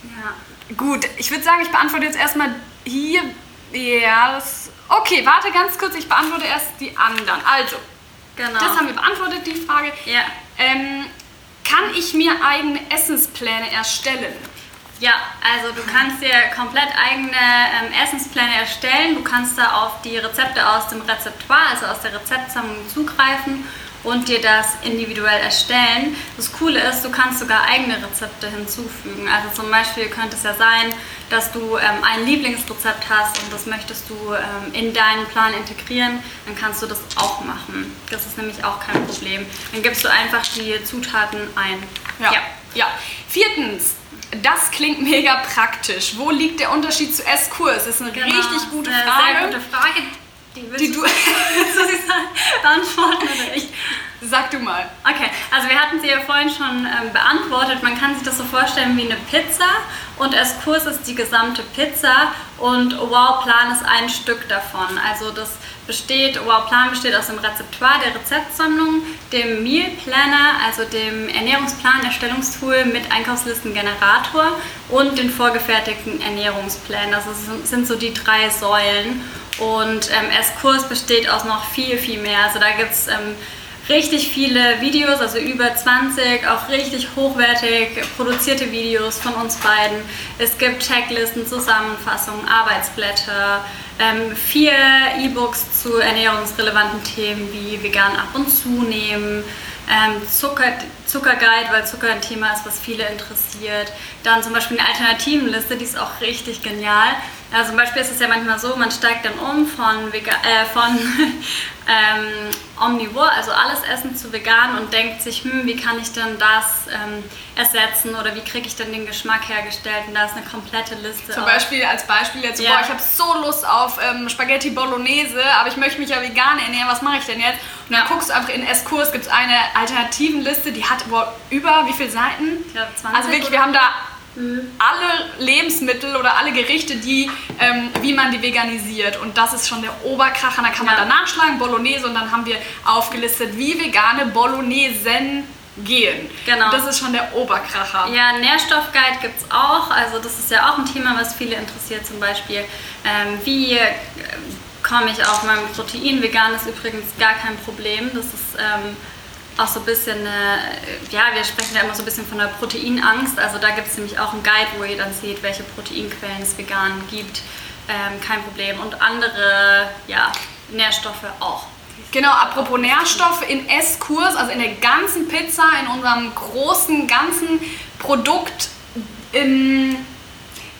Ja. Gut, ich würde sagen, ich beantworte jetzt erstmal hier. Ja, das. Okay, warte ganz kurz, ich beantworte erst die anderen. Also, Genau. das haben wir beantwortet, die Frage. ja. Ähm, kann ich mir eigene Essenspläne erstellen? Ja, also du kannst dir komplett eigene ähm, Essenspläne erstellen. Du kannst da auf die Rezepte aus dem Rezeptoire, also aus der Rezeptsammlung zugreifen und dir das individuell erstellen. Das Coole ist, du kannst sogar eigene Rezepte hinzufügen. Also zum Beispiel könnte es ja sein, dass du ähm, ein Lieblingsrezept hast und das möchtest du ähm, in deinen Plan integrieren, dann kannst du das auch machen. Das ist nämlich auch kein Problem. Dann gibst du einfach die Zutaten ein. Ja. ja. Viertens, das klingt mega praktisch. Wo liegt der Unterschied zu Esskurs? Das ist eine Genau. richtig gute Frage. Sehr gute Frage. Die, Die du- *laughs* sagen? beantworten oder ich? Sag du mal. Okay, also wir hatten sie ja vorhin schon ähm, beantwortet. Man kann sich das so vorstellen wie eine Pizza und Eskurs ist die gesamte Pizza und Wow Plan ist ein Stück davon. Also das besteht, Wow Plan besteht aus dem Rezeptoire der Rezeptsammlung, dem Meal Planner, also dem Ernährungsplan-Erstellungstool mit Einkaufslistengenerator und den vorgefertigten Ernährungsplänen. Das sind so die drei Säulen. Und ähm, Eskurs besteht aus noch viel, viel mehr. Also da gibt es ähm, richtig viele Videos, also über 20, auch richtig hochwertig produzierte Videos von uns beiden. Es gibt Checklisten, Zusammenfassungen, Arbeitsblätter, ähm, vier E-Books zu ernährungsrelevanten Themen wie vegan ab und zunehmen, ähm, Zucker, Zuckerguide, weil Zucker ein Thema ist, was viele interessiert. Dann zum Beispiel eine Alternativenliste, die ist auch richtig genial. Also zum Beispiel ist es ja manchmal so, man steigt dann um von, Vega äh, von *laughs* ähm, Omnivore, also alles Essen zu vegan und denkt sich, hm, wie kann ich denn das ähm, ersetzen oder wie kriege ich denn den Geschmack hergestellt? Und da ist eine komplette Liste. Zum Beispiel als Beispiel jetzt, Ja. boah, ich habe so Lust auf ähm, Spaghetti Bolognese, aber ich möchte mich ja vegan ernähren, was mache ich denn jetzt? Und dann Ja. guckst du einfach in Esskurs, gibt es eine Alternativenliste, die hat boah, über wie viele Seiten? Ich glaube 20 Also wirklich, wir haben da alle Lebensmittel oder alle Gerichte, die, ähm, wie man die veganisiert. Und das ist schon der Oberkracher. Da kann man Ja. dann nachschlagen, Bolognese, und dann haben wir aufgelistet, wie vegane Bolognesen gehen. Genau. Das ist schon der Oberkracher. Ja, Nährstoffguide gibt es auch. Also das ist ja auch ein Thema, was viele interessiert. Zum Beispiel, ähm, wie äh, komme ich auf mein Protein? Vegan ist übrigens gar kein Problem. Das ist ähm, auch so ein bisschen, äh, ja, wir sprechen ja immer so ein bisschen von der Proteinangst. Also da gibt es nämlich auch einen Guide, wo ihr dann seht, welche Proteinquellen es vegan gibt. Ähm, kein Problem. Und andere, ja, Nährstoffe auch. Genau, apropos Nährstoffe, in Esskurs, also in der ganzen Pizza, in unserem großen, ganzen Produkt,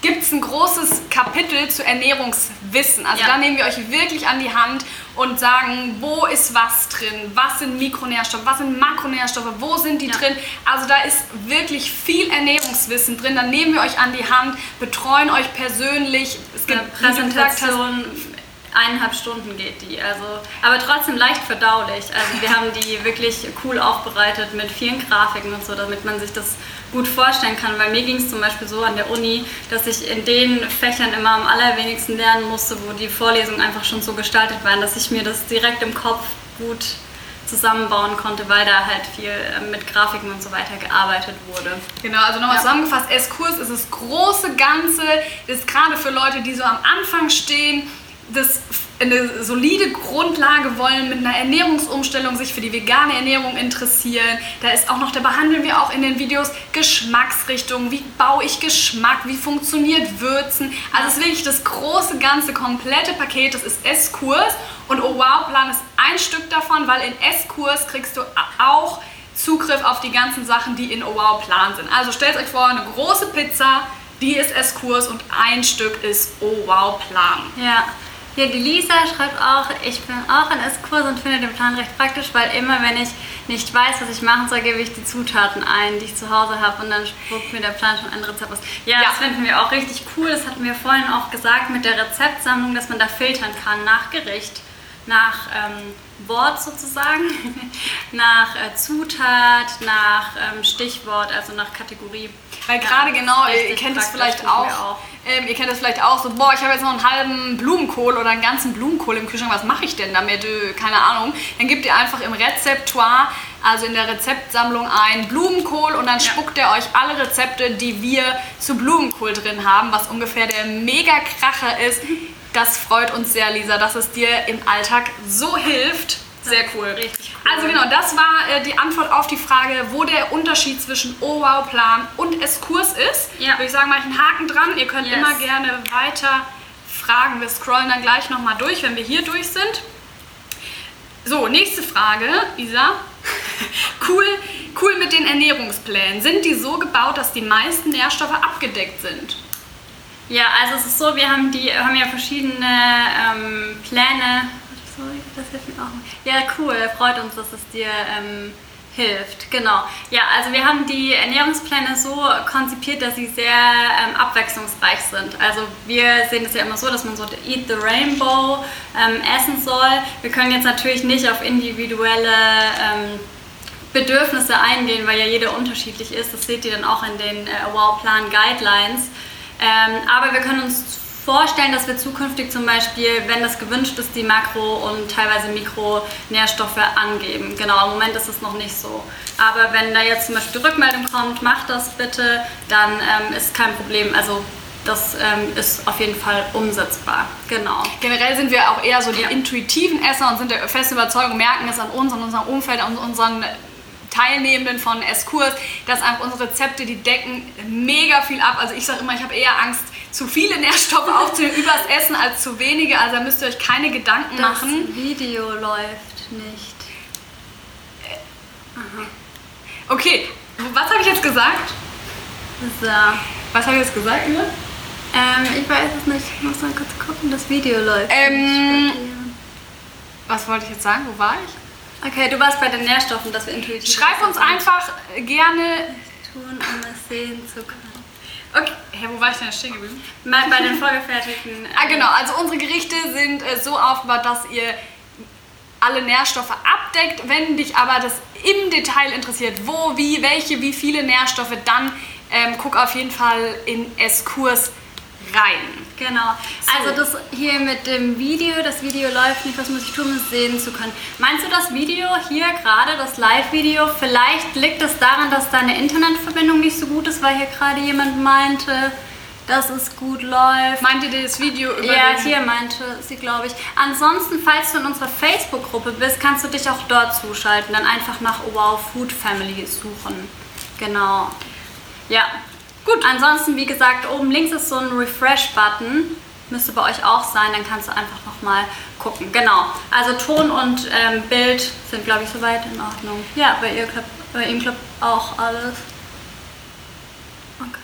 gibt es ein großes Kapitel zu Ernährungswissen. Also Ja. da nehmen wir euch wirklich an die Hand und sagen, wo ist was drin, was sind Mikronährstoffe, was sind Makronährstoffe, wo sind die Ja. drin. Also da ist wirklich viel Ernährungswissen drin. Dann nehmen wir euch an die Hand, betreuen euch persönlich. Es gibt, wie du gesagt hast, Präsentation, eineinhalb Stunden geht die. Also, aber trotzdem leicht verdaulich. Also wir haben die wirklich cool aufbereitet mit vielen Grafiken und so, damit man sich das gut vorstellen kann. Weil mir ging es zum Beispiel so an der Uni, dass ich in den Fächern immer am allerwenigsten lernen musste, wo die Vorlesungen einfach schon so gestaltet waren, dass ich mir das direkt im Kopf gut zusammenbauen konnte, weil da halt viel äh, mit Grafiken und so weiter gearbeitet wurde. Genau, also nochmal Ja. zusammengefasst, S-Kurs ist das große Ganze, ist gerade für Leute, die so am Anfang stehen, das eine solide Grundlage wollen, mit einer Ernährungsumstellung sich für die vegane Ernährung interessieren. Da ist auch noch, da behandeln wir auch in den Videos Geschmacksrichtungen, wie baue ich Geschmack, wie funktioniert Würzen. Also es ist wirklich das große, ganze, komplette Paket, das ist S-Kurs und Oh Wow Plan ist ein Stück davon, weil in S-Kurs kriegst du auch Zugriff auf die ganzen Sachen, die in Oh Wow Plan sind. Also stellt euch vor, eine große Pizza, die ist S-Kurs und ein Stück ist Oh Wow Plan. Ja, Ja, die Lisa schreibt auch, ich bin auch in Esskurs und finde den Plan recht praktisch, weil immer wenn ich nicht weiß, was ich machen soll, gebe ich die Zutaten ein, die ich zu Hause habe und dann spuckt mir der Plan schon ein Rezept aus. Ja, Ja. das finden wir auch richtig cool. Das hatten wir vorhin auch gesagt mit der Rezeptsammlung, dass man da filtern kann nach Gericht, nach ähm, Wort sozusagen, *laughs* nach äh, Zutat, nach ähm, Stichwort, also nach Kategorie. Weil Ja, gerade das genau, ihr kennt es praktisch, vielleicht wir auch, Ähm, ihr kennt es vielleicht auch so, boah, ich habe jetzt noch einen halben Blumenkohl oder einen ganzen Blumenkohl im Kühlschrank, was mache ich denn damit? Äh, Keine Ahnung. Dann gebt ihr einfach im Rezeptoire, also in der Rezeptsammlung ein Blumenkohl und dann Ja. spuckt er euch alle Rezepte, die wir zu Blumenkohl drin haben, was ungefähr der Mega-Kracher ist. *laughs* Das freut uns sehr, Lisa, dass es dir im Alltag so hilft. Sehr cool. Richtig cool. Also genau, das war äh, die Antwort auf die Frage, wo der Unterschied zwischen O-Wow-Plan und Eskurs ist. Ja. Würde ich sagen, mache ich einen Haken dran. Ihr könnt Yes. immer gerne weiter fragen. Wir scrollen dann gleich nochmal durch, wenn wir hier durch sind. So, nächste Frage, Isa. *laughs* cool, cool mit den Ernährungsplänen. Sind die so gebaut, dass die meisten Nährstoffe abgedeckt sind? Ja, also es ist so, wir haben die haben ja verschiedene ähm, Pläne. Sorry, das hilft mir auch. Ja, cool, freut uns, dass es dir ähm, hilft. Genau. Ja, also wir haben die Ernährungspläne so konzipiert, dass sie sehr ähm, abwechslungsreich sind. Also wir sehen es ja immer so, dass man so Eat the Rainbow ähm, essen soll. Wir können jetzt natürlich nicht auf individuelle ähm, Bedürfnisse eingehen, weil ja jeder unterschiedlich ist. Das seht ihr dann auch in den äh, Wow-Plan Guidelines. Ähm, aber wir können uns vorstellen, dass wir zukünftig zum Beispiel, wenn das gewünscht ist, die Makro- und teilweise Mikronährstoffe angeben. Genau, im Moment ist es noch nicht so. Aber wenn da jetzt zum Beispiel die Rückmeldung kommt, macht das bitte, dann ähm, ist kein Problem. Also das ähm, ist auf jeden Fall umsetzbar. Genau. Generell sind wir auch eher so die Ja. intuitiven Esser und sind der festen Überzeugung, merken es an uns, an unserem Umfeld, an unseren Teilnehmenden von Eskurs, dass einfach unsere Rezepte, die decken mega viel ab. Also ich sage immer, ich habe eher Angst, zu viele Nährstoffe aufzunehmen übers Essen als zu wenige. Also da müsst ihr euch keine Gedanken machen. Das Video läuft nicht. Okay, was habe ich jetzt gesagt? So. Was habe ich jetzt gesagt, Ina? Ähm, ich weiß es nicht. Ich muss mal kurz gucken, das Video läuft. Ähm. Was wollte ich jetzt sagen? Wo war ich? Okay, du warst bei den Nährstoffen, dass wir intuitiv Schreib uns einfach gerne. tun, um es sehen zu können. Okay, hä, wo war ich denn jetzt stehen geblieben? Mal bei den vorgefertigten. *laughs* Ah, genau. Also unsere Gerichte sind äh, so aufgebaut, dass ihr alle Nährstoffe abdeckt. Wenn dich aber das im Detail interessiert, wo, wie, welche, wie viele Nährstoffe, dann ähm, guck auf jeden Fall in Eskurs rein. Genau. Also das hier mit dem Video, das Video läuft nicht, was muss ich tun, um es sehen zu können. Meinst du das Video hier gerade, das Live-Video, vielleicht liegt es daran, dass deine Internetverbindung nicht so gut ist, weil hier gerade jemand meinte, dass es gut läuft. Meint ihr das Video über Ja, hier meinte sie, glaube ich. Ansonsten, falls du in unserer Facebook-Gruppe bist, kannst du dich auch dort zuschalten. Dann einfach nach Wow Food Family suchen. Genau. Ja. Gut. Ansonsten, wie gesagt, oben links ist so ein Refresh-Button. Müsste bei euch auch sein, dann kannst du einfach nochmal gucken. Genau. Also Ton und ähm, Bild sind, glaube ich, soweit in Ordnung. Ja, bei, ihr klappt, bei ihm klappt auch alles. Okay.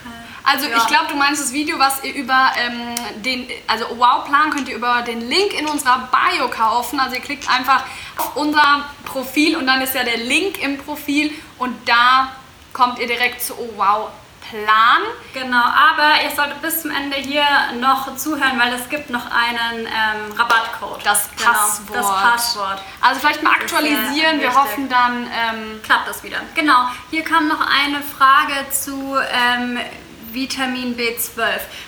Also Ja. ich glaube, du meinst das Video, was ihr über ähm, den, also Wow-Plan könnt ihr über den Link in unserer Bio kaufen. Also ihr klickt einfach auf unser Profil und dann ist ja der Link im Profil und da kommt ihr direkt zu Oh Wow Plan. Genau, aber ihr solltet bis zum Ende hier noch zuhören, weil es gibt noch einen ähm, Rabattcode. Das Genau, Passwort. das Passwort. Also vielleicht mal aktualisieren. Wir hoffen dann, ähm, Klappt das wieder. Genau, hier kam noch eine Frage zu ähm, Vitamin B12.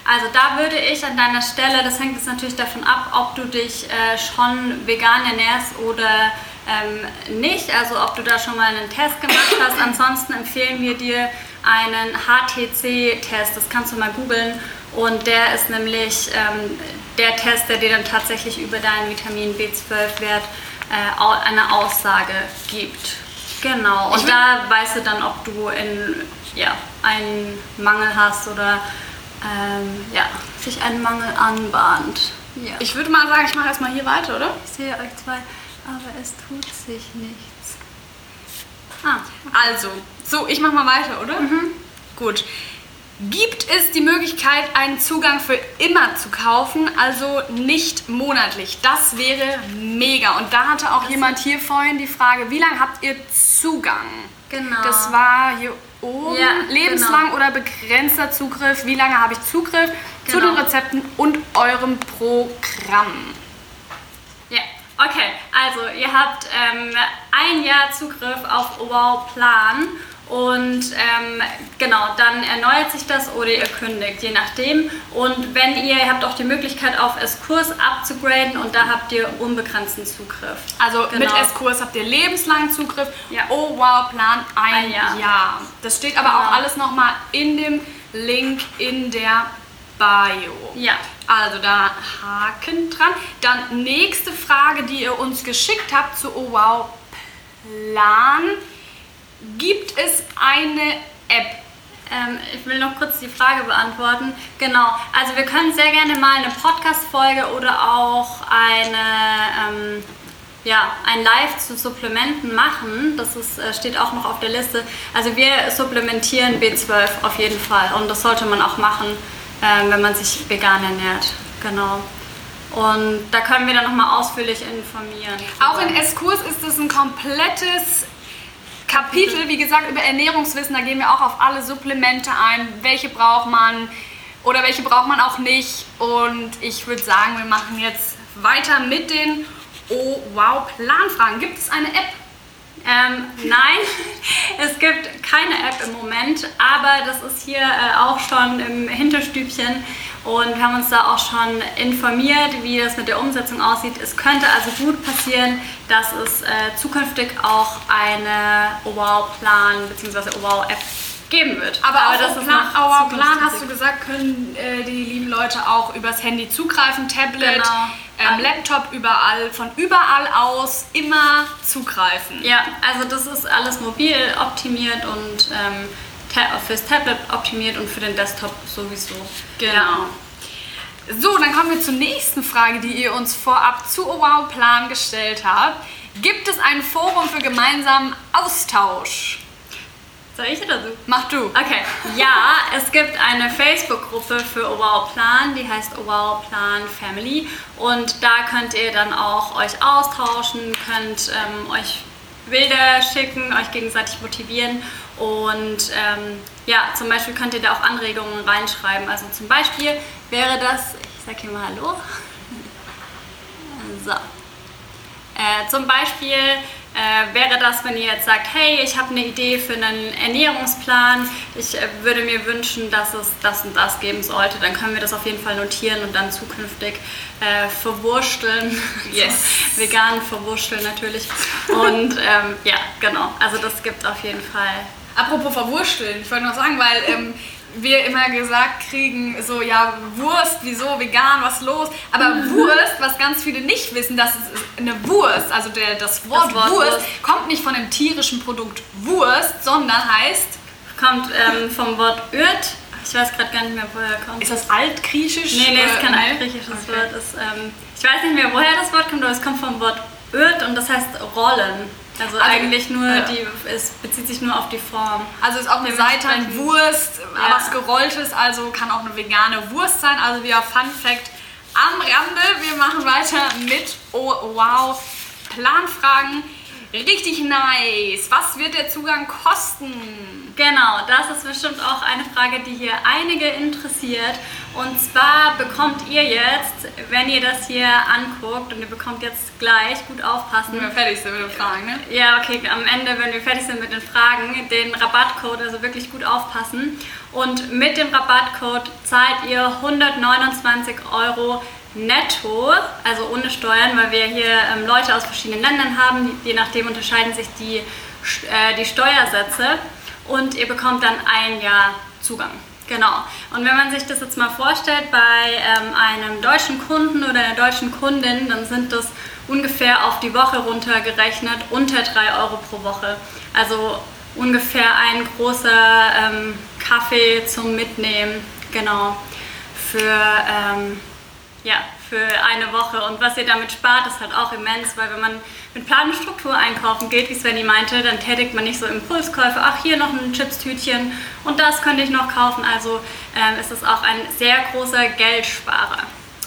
Also da würde ich an deiner Stelle, das hängt jetzt natürlich davon ab, ob du dich äh, schon vegan ernährst oder ähm, nicht, also ob du da schon mal einen Test gemacht hast. Ansonsten empfehlen wir dir einen HTC-Test, das kannst du mal googeln. Und der ist nämlich ähm, der Test, der dir dann tatsächlich über deinen Vitamin B12-Wert äh, eine Aussage gibt. Genau, und da weißt du dann, ob du in, ja, einen Mangel hast oder ähm, ja, sich ein Mangel anbahnt. Ja. ich würde mal sagen, ich mache erstmal hier weiter, oder? Ich sehe euch zwei, aber es tut sich nichts. Ah, Also, so, ich mache mal weiter, oder? Gut. gibt es die Möglichkeit, einen Zugang für immer zu kaufen, also nicht monatlich. Das wäre mega. Und da hatte auch jemand hier vorhin die Frage, wie lange habt ihr Zugang? Genau. Das war hier oben. Ja, Lebenslang genau. oder begrenzter Zugriff. Wie lange habe ich Zugriff zu Genau. den Rezepten und eurem Programm? Okay. Also ihr habt ähm, ein Jahr Zugriff auf Wow Plan und ähm, genau, dann erneuert sich das oder ihr kündigt, je nachdem. Und wenn ihr, ihr habt auch die Möglichkeit auf S-Kurs abzugraden und da habt ihr unbegrenzten Zugriff. Also mit Genau. S-Kurs habt ihr lebenslangen Zugriff. Ja. Oh wow, Plan ein, Ein Jahr. Jahr. Das steht aber Genau. auch alles nochmal in dem Link in der Bio. Ja. Also da Haken dran. Dann nächste Frage, die ihr uns geschickt habt zu Oh wow Plan. Gibt es eine App? Ähm, ich will noch kurz die Frage beantworten. Genau, also wir können sehr gerne mal eine Podcast-Folge oder auch eine, ähm, ja, ein Live zu Supplementen machen. Das ist, äh, steht auch noch auf der Liste. Also wir supplementieren B12 auf jeden Fall und das sollte man auch machen, ähm, wenn man sich vegan ernährt. Genau. Und da können wir dann nochmal ausführlich informieren. Auch in S-Kurs ist es ein komplettes Kapitel, wie gesagt, über Ernährungswissen. Da gehen wir auch auf alle Supplemente ein. Welche braucht man oder welche braucht man auch nicht. Und ich würde sagen, wir machen jetzt weiter mit den Oh wow Planfragen. Gibt es eine App? Ähm, nein, *laughs* es gibt keine App im Moment, aber das ist hier äh, auch schon im Hinterstübchen und wir haben uns da auch schon informiert, wie das mit der Umsetzung aussieht. Es könnte also gut passieren, dass es äh, zukünftig auch eine Wow-Plan bzw. Wow-App geben wird. Aber, das auf ist Plan, Plan Zukunftsmusik. hast du gesagt, können äh, die lieben Leute auch übers Handy zugreifen, Tablet, Genau. ähm, Laptop, überall, von überall aus immer zugreifen. Ja, also das ist alles mobil optimiert und ähm, ta fürs Tablet optimiert und für den Desktop sowieso. Genau. So, dann kommen wir zur nächsten Frage, die ihr uns vorab zu Oh Wow Plan gestellt habt. Gibt es ein Forum für gemeinsamen Austausch? Soll ich oder du? Mach du. Okay, ja, es gibt eine Facebook-Gruppe für Wow Plan, die heißt Wow Plan Family und da könnt ihr dann auch euch austauschen, könnt ähm, euch Bilder schicken, euch gegenseitig motivieren und ähm, ja, zum Beispiel könnt ihr da auch Anregungen reinschreiben. Also zum Beispiel wäre das, ich sag hier mal Hallo. So. Äh, zum Beispiel äh, wäre das, wenn ihr jetzt sagt, hey, ich habe eine Idee für einen Ernährungsplan, ich äh, würde mir wünschen, dass es das und das geben sollte, dann können wir das auf jeden Fall notieren und dann zukünftig äh, verwursteln. *laughs* Yes. vegan verwursteln natürlich. Und ähm, ja, genau, also das gibt auf jeden Fall. Apropos verwursteln, ich wollte noch sagen, weil ähm, wir immer gesagt kriegen, so ja, Wurst, wieso, vegan, was los? Aber Wurst, was ganz viele nicht wissen, das ist eine Wurst, also der, das Wort, Wort Wurst, Wurst. kommt nicht von dem tierischen Produkt Wurst, sondern heißt, Kommt ähm, vom Wort Ürt. Ich weiß gerade gar nicht mehr, woher kommt. ist das altgriechisch? Nee, nee, es ist kein Äh, altgriechisches Okay. Wort. Es, ähm, ich weiß nicht mehr, woher das Wort kommt, aber es kommt vom Wort Ürt und das heißt Rollen. Also, Also, eigentlich nur, ja. die, es bezieht sich nur auf die Form. Also ist auch eine Seitanwurst, Ja. was gerolltes, also kann auch eine vegane Wurst sein. Also wieder Fun Fact am Rande. Wir machen weiter mit Oh wow Planfragen. Richtig nice. Was wird der Zugang kosten? Genau, das ist bestimmt auch eine Frage, die hier einige interessiert. Und zwar bekommt ihr jetzt, wenn ihr das hier anguckt, und ihr bekommt jetzt gleich, gut aufpassen, Wenn wir fertig sind mit den Fragen, ne? Ja, okay, am Ende, wenn wir fertig sind mit den Fragen, den Rabattcode, also wirklich gut aufpassen. Und mit dem Rabattcode zahlt ihr 129 Euro netto, also ohne Steuern, weil wir hier ähm, Leute aus verschiedenen Ländern haben. Je nachdem unterscheiden sich die, äh, die Steuersätze. Und ihr bekommt dann ein Jahr Zugang. Genau. Und wenn man sich das jetzt mal vorstellt bei ähm, einem deutschen Kunden oder einer deutschen Kundin, dann sind das ungefähr auf die Woche runtergerechnet unter 3 Euro pro Woche. Also ungefähr ein großer ähm, Kaffee zum Mitnehmen, genau, für, ähm, ja, für eine Woche. Und was ihr damit spart, ist halt auch immens, weil wenn man mit Plan und Struktur einkaufen geht, wie Svenny meinte, dann tätigt man nicht so Impulskäufe, ach hier noch ein Chipstütchen und das könnte ich noch kaufen. Also ähm, ist es auch ein sehr großer Geldsparer.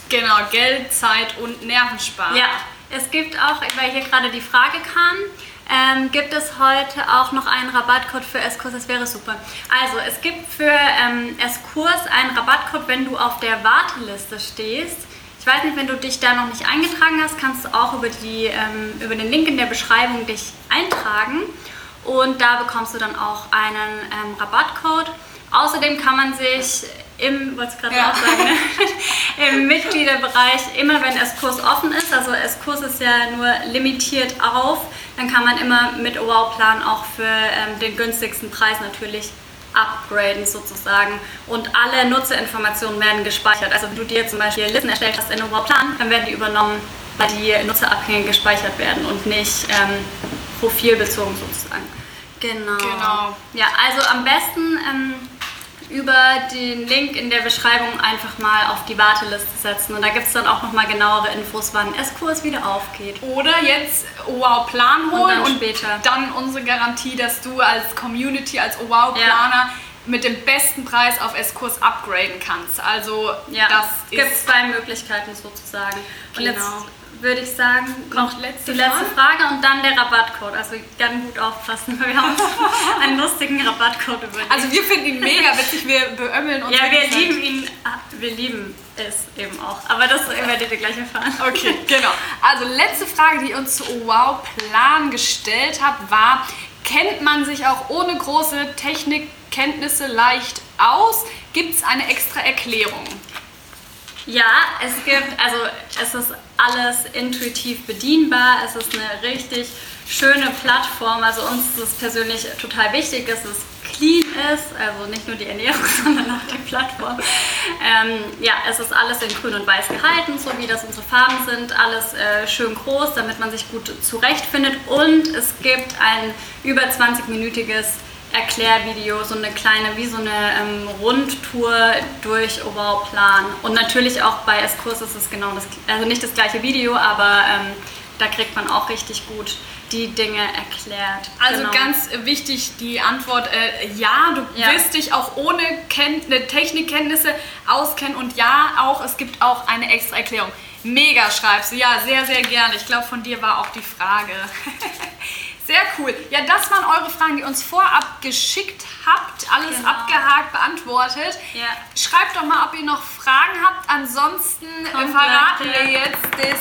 Genau, Geld, Zeit und Nervensparer. Ja, es gibt auch, weil hier gerade die Frage kam, ähm, gibt es heute auch noch einen Rabattcode für S-Kurs? Das wäre super. Also, es gibt für ähm, S-Kurs einen Rabattcode, wenn du auf der Warteliste stehst. Ich weiß nicht, wenn du dich da noch nicht eingetragen hast, kannst du auch über, die, ähm, über den Link in der Beschreibung dich eintragen. Und da bekommst du dann auch einen ähm, Rabattcode. Außerdem kann man sich im, gerade ja. auch sagen, ne? *laughs* im Mitgliederbereich, immer wenn S-Kurs offen ist, also S-Kurs ist ja nur limitiert auf, dann kann man immer mit OWOW-Plan auch für ähm, den günstigsten Preis natürlich upgraden sozusagen und alle Nutzerinformationen werden gespeichert. Also wenn du dir zum Beispiel Listen erstellt hast in OWOW-Plan, dann werden die übernommen, weil die Nutzerabhänge gespeichert werden und nicht ähm, profilbezogen sozusagen. Genau. genau. Ja, also am besten ähm, über den Link in der Beschreibung einfach mal auf die Warteliste setzen. Und da gibt es dann auch nochmal genauere Infos, wann S-Kurs wieder aufgeht. Oder jetzt Wow Plan holen und, dann, später. dann unsere Garantie, dass du als Community, als Wow Planer ja. Mit dem besten Preis auf S-Kurs upgraden kannst. Also ja, das es gibt zwei Möglichkeiten sozusagen. Und genau. jetzt würde ich sagen, noch letzte die letzte Frage? Frage und dann der Rabattcode. Also ganz gut aufpassen, *laughs* weil wir haben uns *laughs* einen lustigen Rabattcode überlegt. Also wir finden ihn mega witzig, wir beömmeln uns. Ja, wir lieben ihn, wir lieben es eben auch. Aber das werdet ihr gleich erfahren. Okay, *laughs* genau. Also letzte Frage, die uns zu Wow Plan gestellt hat, war, kennt man sich auch ohne große Technikkenntnisse leicht aus? Gibt es eine extra Erklärung? Ja, es gibt, also es ist alles intuitiv bedienbar, es ist eine richtig schöne Plattform. Also uns ist es persönlich total wichtig, dass es clean ist, also nicht nur die Ernährung, *laughs* sondern auch die Plattform. Ähm, ja, es ist alles in grün und weiß gehalten, so wie das unsere Farben sind, alles äh, schön groß, damit man sich gut zurechtfindet und es gibt ein über 20-minütiges Erklärvideo, so eine kleine, wie so eine ähm, Rundtour durch Oberplan. Und natürlich auch bei S-Kurs ist es genau das, also nicht das gleiche Video, aber ähm, da kriegt man auch richtig gut die Dinge erklärt. Also genau. ganz wichtig die Antwort, äh, ja, du ja. wirst dich auch ohne Ken Technikkenntnisse auskennen und ja, auch es gibt auch eine extra Erklärung. Mega schreibst du, ja, sehr, sehr gerne. Ich glaube, von dir war auch die Frage. *laughs* Sehr cool. Ja, das waren eure Fragen, die ihr uns vorab geschickt habt. Alles genau. abgehakt, beantwortet. Ja. Schreibt doch mal, ob ihr noch Fragen habt. Ansonsten Kommt verraten wir jetzt das,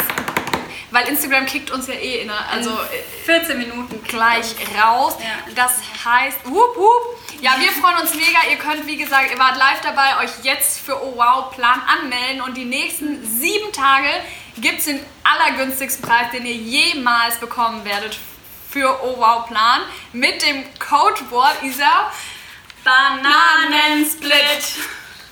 weil Instagram kickt uns ja eh in, also in 14 Minuten gleich raus. Ja. Das heißt, wup, wup. Ja, wir freuen uns mega. Ihr könnt, wie gesagt, ihr wart live dabei, euch jetzt für Oh Wow Plan anmelden und die nächsten sieben Tage gibt es den allergünstigsten Preis, den ihr jemals bekommen werdet für Oh Wow Plan mit dem Codewort Isa Bananensplit.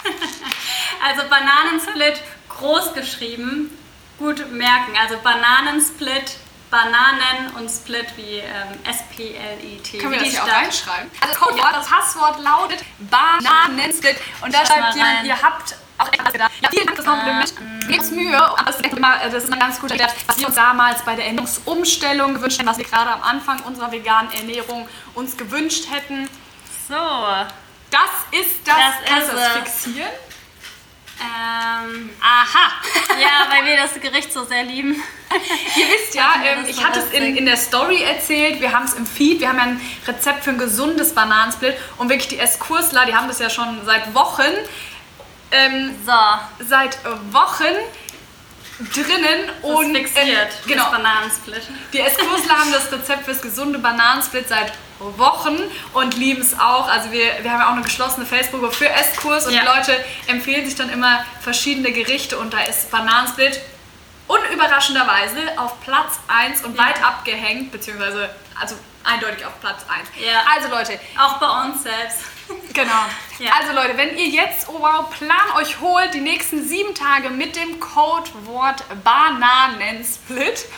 *laughs* also Bananensplit groß geschrieben, gut merken. Also Bananensplit, Bananen und Split wie ähm, S-P-L-I-T. Können wir das hier auch reinschreiben? Also das das Passwort lautet Bananensplit. Und da schreibt ihr, ihr habt auch etwas gedacht. Ja, vielen Dank fürs Kompliment. Gebt uns Mühe. Das ist, immer, das ist immer ganz gut erklärt, was wir uns damals bei der Ernährungsumstellung gewünscht hätten, was wir gerade am Anfang unserer veganen Ernährung uns gewünscht hätten. So. Das ist das. das Kannst du das fixieren? Ähm, aha. *laughs* ja, weil wir das Gericht so sehr lieben. Ihr wisst ja, ähm, ich hatte es in, in der Story erzählt, wir haben es im Feed, wir haben ja ein Rezept für ein gesundes Bananensplit und wirklich die Esskursler, die haben das ja schon seit Wochen ähm, so. seit Wochen drinnen das und fixiert. Äh, genau. Bananensplit. Die Eskursler haben das Rezept fürs gesunde Bananensplit seit Wochen und lieben es auch. Also wir, wir haben ja auch eine geschlossene Facebook-Gruppe für Esskurs und ja. die Leute empfehlen sich dann immer verschiedene Gerichte und da ist Bananensplit unüberraschenderweise auf Platz 1 und ja. weit abgehängt, beziehungsweise also eindeutig auf Platz 1. Ja. Also Leute. Auch bei uns selbst. *laughs* Genau. Ja. Also Leute, wenn ihr jetzt oh wow, Plan euch holt, die nächsten sieben Tage mit dem Codewort Bananensplit, *laughs*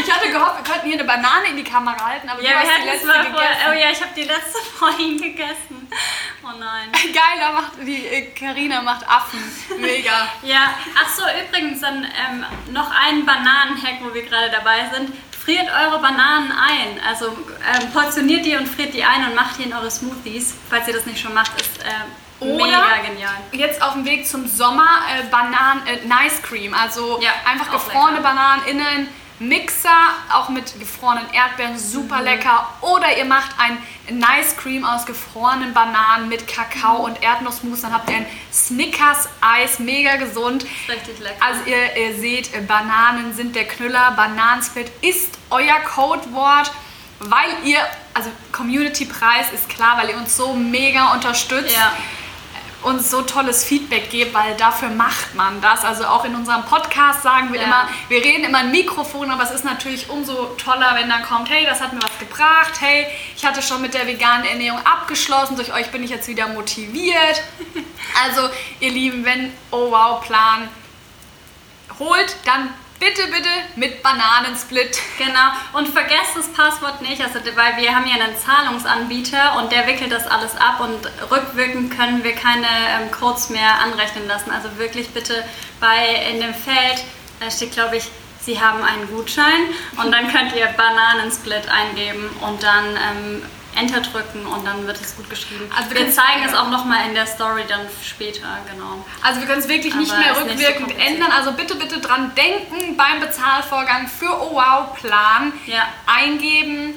Ich hatte gehofft, wir könnten hier eine Banane in die Kamera halten, aber Ja, du wir hast die letzte gegessen. vor. Oh ja, ich habe die letzte *laughs* vorhin gegessen. Oh nein. Geil, da macht die Karina macht Affen. Mega. Ja, ach so, übrigens dann ähm, noch ein Bananenhack, wo wir gerade dabei sind. Friert eure Bananen ein. Also ähm, portioniert die und friert die ein und macht die in eure Smoothies. Falls ihr das nicht schon macht, ist äh, Oder mega genial. Jetzt auf dem Weg zum Sommer äh, Bananen, äh, Nice Cream. Also Ja, einfach gefrorene lecker. Bananen in einen Mixer, auch mit gefrorenen Erdbeeren, super Mhm. lecker. Oder ihr macht ein Nice Cream aus gefrorenen Bananen mit Kakao Mhm. und Erdnussmus. Dann habt ihr ein Snickers-Eis, mega gesund. Richtig lecker. Also ihr, ihr seht, äh, Bananen sind der Knüller. Bananensplit ist euer Codewort, weil ihr, also Community-Preis ist klar, weil ihr uns so mega unterstützt ja. Uns so tolles Feedback gebt, weil dafür macht man das. Also auch in unserem Podcast sagen wir Ja. immer, wir reden immer ein Mikrofon, aber es ist natürlich umso toller, wenn dann kommt, hey, das hat mir was gebracht, hey, ich hatte schon mit der veganen Ernährung abgeschlossen, durch euch bin ich jetzt wieder motiviert. *laughs* Also ihr Lieben, wenn Oh Wow Plan holt, dann bitte, bitte mit Bananensplit. Genau, und vergesst das Passwort nicht, also, weil wir haben ja einen Zahlungsanbieter und der wickelt das alles ab und rückwirkend können wir keine ähm, Codes mehr anrechnen lassen. Also wirklich bitte bei in dem Feld äh, steht, glaube ich, Sie haben einen Gutschein und dann könnt ihr Bananensplit eingeben und dann ähm, Enter drücken und dann wird es gut geschrieben. Also wir wir zeigen es ja. auch nochmal in der Story dann später, genau. Also wir können es wirklich nicht Aber mehr ist nicht so rückwirkend ändern. Also bitte, bitte dran denken beim Bezahlvorgang für Oh Wow Plan Ja. eingeben.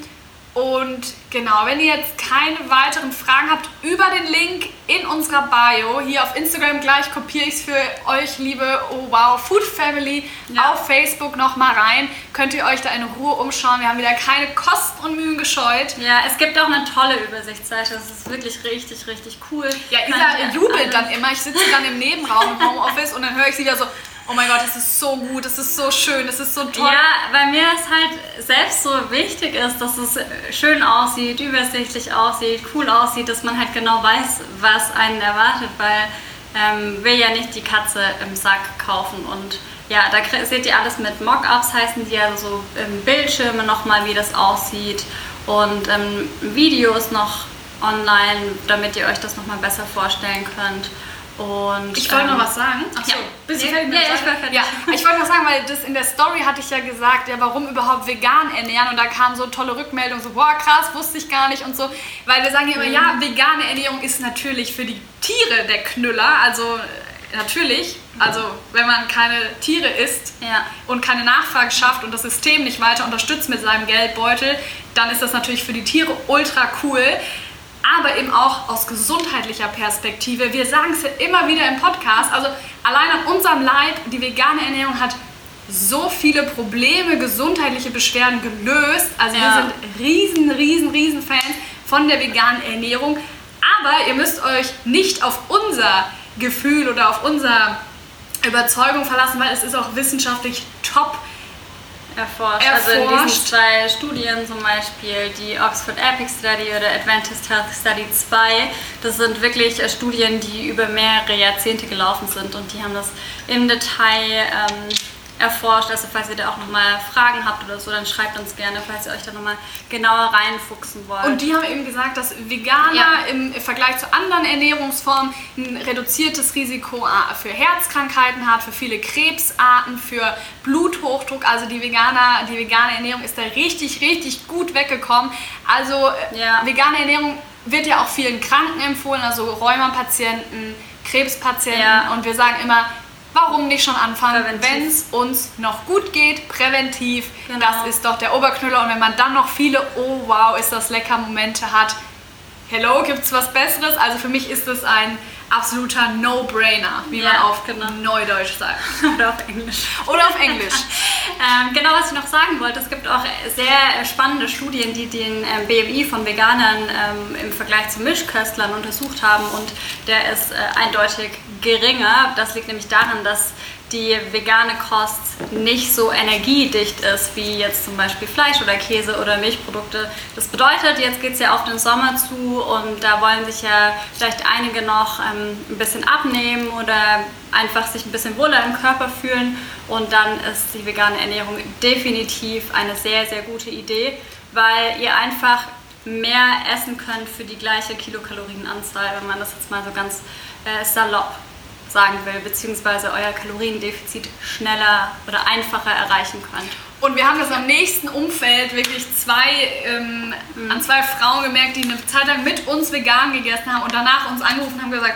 Und genau, wenn ihr jetzt keine weiteren Fragen habt, über den Link in unserer Bio, hier auf Instagram gleich kopiere ich es für euch, liebe Oh Wow Food Family, Ja. auf Facebook nochmal rein. Könnt ihr euch da in Ruhe umschauen. Wir haben wieder keine Kosten und Mühen gescheut. Ja, es gibt auch eine tolle Übersichtsseite. Das ist wirklich richtig, richtig cool. Ja, Isa jubelt dann immer. Ich sitze dann im Nebenraum im Homeoffice und dann höre ich sie wieder so, oh mein Gott, es ist so gut, es ist so schön, es ist so toll. Ja, weil mir es halt selbst so wichtig ist, dass es schön aussieht, übersichtlich aussieht, cool aussieht, dass man halt genau weiß, was einen erwartet, weil ähm, will ja nicht die Katze im Sack kaufen und ja, da seht ihr alles mit Mockups, heißen die also so ähm, Bildschirme nochmal, wie das aussieht und ähm, Videos noch online, damit ihr euch das nochmal besser vorstellen könnt. Und, Ich wollte ähm, noch was sagen. Achso, ja. bist du Ja, fertig mit ja, ich war fertig. Ja, ich wollte noch sagen, weil das in der Story hatte ich ja gesagt, ja, warum überhaupt vegan ernähren und da kamen so tolle Rückmeldungen, so, boah, krass, wusste ich gar nicht und so. Weil wir sagen ja immer, ja, Mhm. vegane Ernährung ist natürlich für die Tiere der Knüller, also äh, natürlich, also wenn man keine Tiere isst Ja. und keine Nachfrage schafft und das System nicht weiter unterstützt mit seinem Geldbeutel, dann ist das natürlich für die Tiere ultra cool. Aber eben auch aus gesundheitlicher Perspektive. Wir sagen es ja immer wieder im Podcast. Also allein an unserem Leib, die vegane Ernährung hat so viele Probleme, gesundheitliche Beschwerden gelöst. Also Ja. wir sind riesen, riesen, riesen Fans von der veganen Ernährung. Aber ihr müsst euch nicht auf unser Gefühl oder auf unsere Überzeugung verlassen, weil es ist auch wissenschaftlich top erforscht. Also in Erforscht. diesen zwei Studien zum Beispiel, die Oxford Epic Study oder Adventist Health Study 2, das sind wirklich äh, Studien, die über mehrere Jahrzehnte gelaufen sind und die haben das im Detail ähm, erforscht. Also falls ihr da auch nochmal Fragen habt oder so, dann schreibt uns gerne, falls ihr euch da nochmal genauer reinfuchsen wollt. Und die haben eben gesagt, dass Veganer Ja. im Vergleich zu anderen Ernährungsformen ein reduziertes Risiko äh, für Herzkrankheiten hat, für viele Krebsarten, für Bluthochdruck. Also die Veganer, die vegane Ernährung ist da richtig, richtig gut weggekommen. Also äh, Ja. vegane Ernährung wird ja auch vielen Kranken empfohlen, also Rheumapatienten, Krebspatienten. Ja. Und wir sagen immer, warum nicht schon anfangen, wenn es uns noch gut geht, präventiv. Genau. Das ist doch der Oberknüller. Und wenn man dann noch viele, oh wow, ist das lecker Momente hat, hello, gibt es was Besseres? Also für mich ist es ein absoluter No-Brainer, wie man Ja, auf genau. Neudeutsch sagt. *laughs* oder auf Englisch. Oder auf Englisch. *laughs* Ähm, genau, was ich noch sagen wollte, es gibt auch sehr spannende Studien, die den ähm, BMI von Veganern ähm, im Vergleich zu Mischköstlern untersucht haben und der ist äh, eindeutig geringer. Das liegt nämlich daran, dass die vegane Kost nicht so energiedicht ist wie jetzt zum Beispiel Fleisch oder Käse oder Milchprodukte. Das bedeutet, jetzt geht es ja auf den Sommer zu und da wollen sich ja vielleicht einige noch ähm, ein bisschen abnehmen oder einfach sich ein bisschen wohler im Körper fühlen und dann ist die vegane Ernährung definitiv eine sehr, sehr gute Idee, weil ihr einfach mehr essen könnt für die gleiche Kilokalorienanzahl, wenn man das jetzt mal so ganz äh, salopp sagen will, beziehungsweise euer Kaloriendefizit schneller oder einfacher erreichen könnt. Und wir haben das am nächsten Umfeld wirklich zwei, ähm, mhm. an zwei Frauen gemerkt, die eine Zeit lang mit uns vegan gegessen haben und danach uns angerufen haben und gesagt,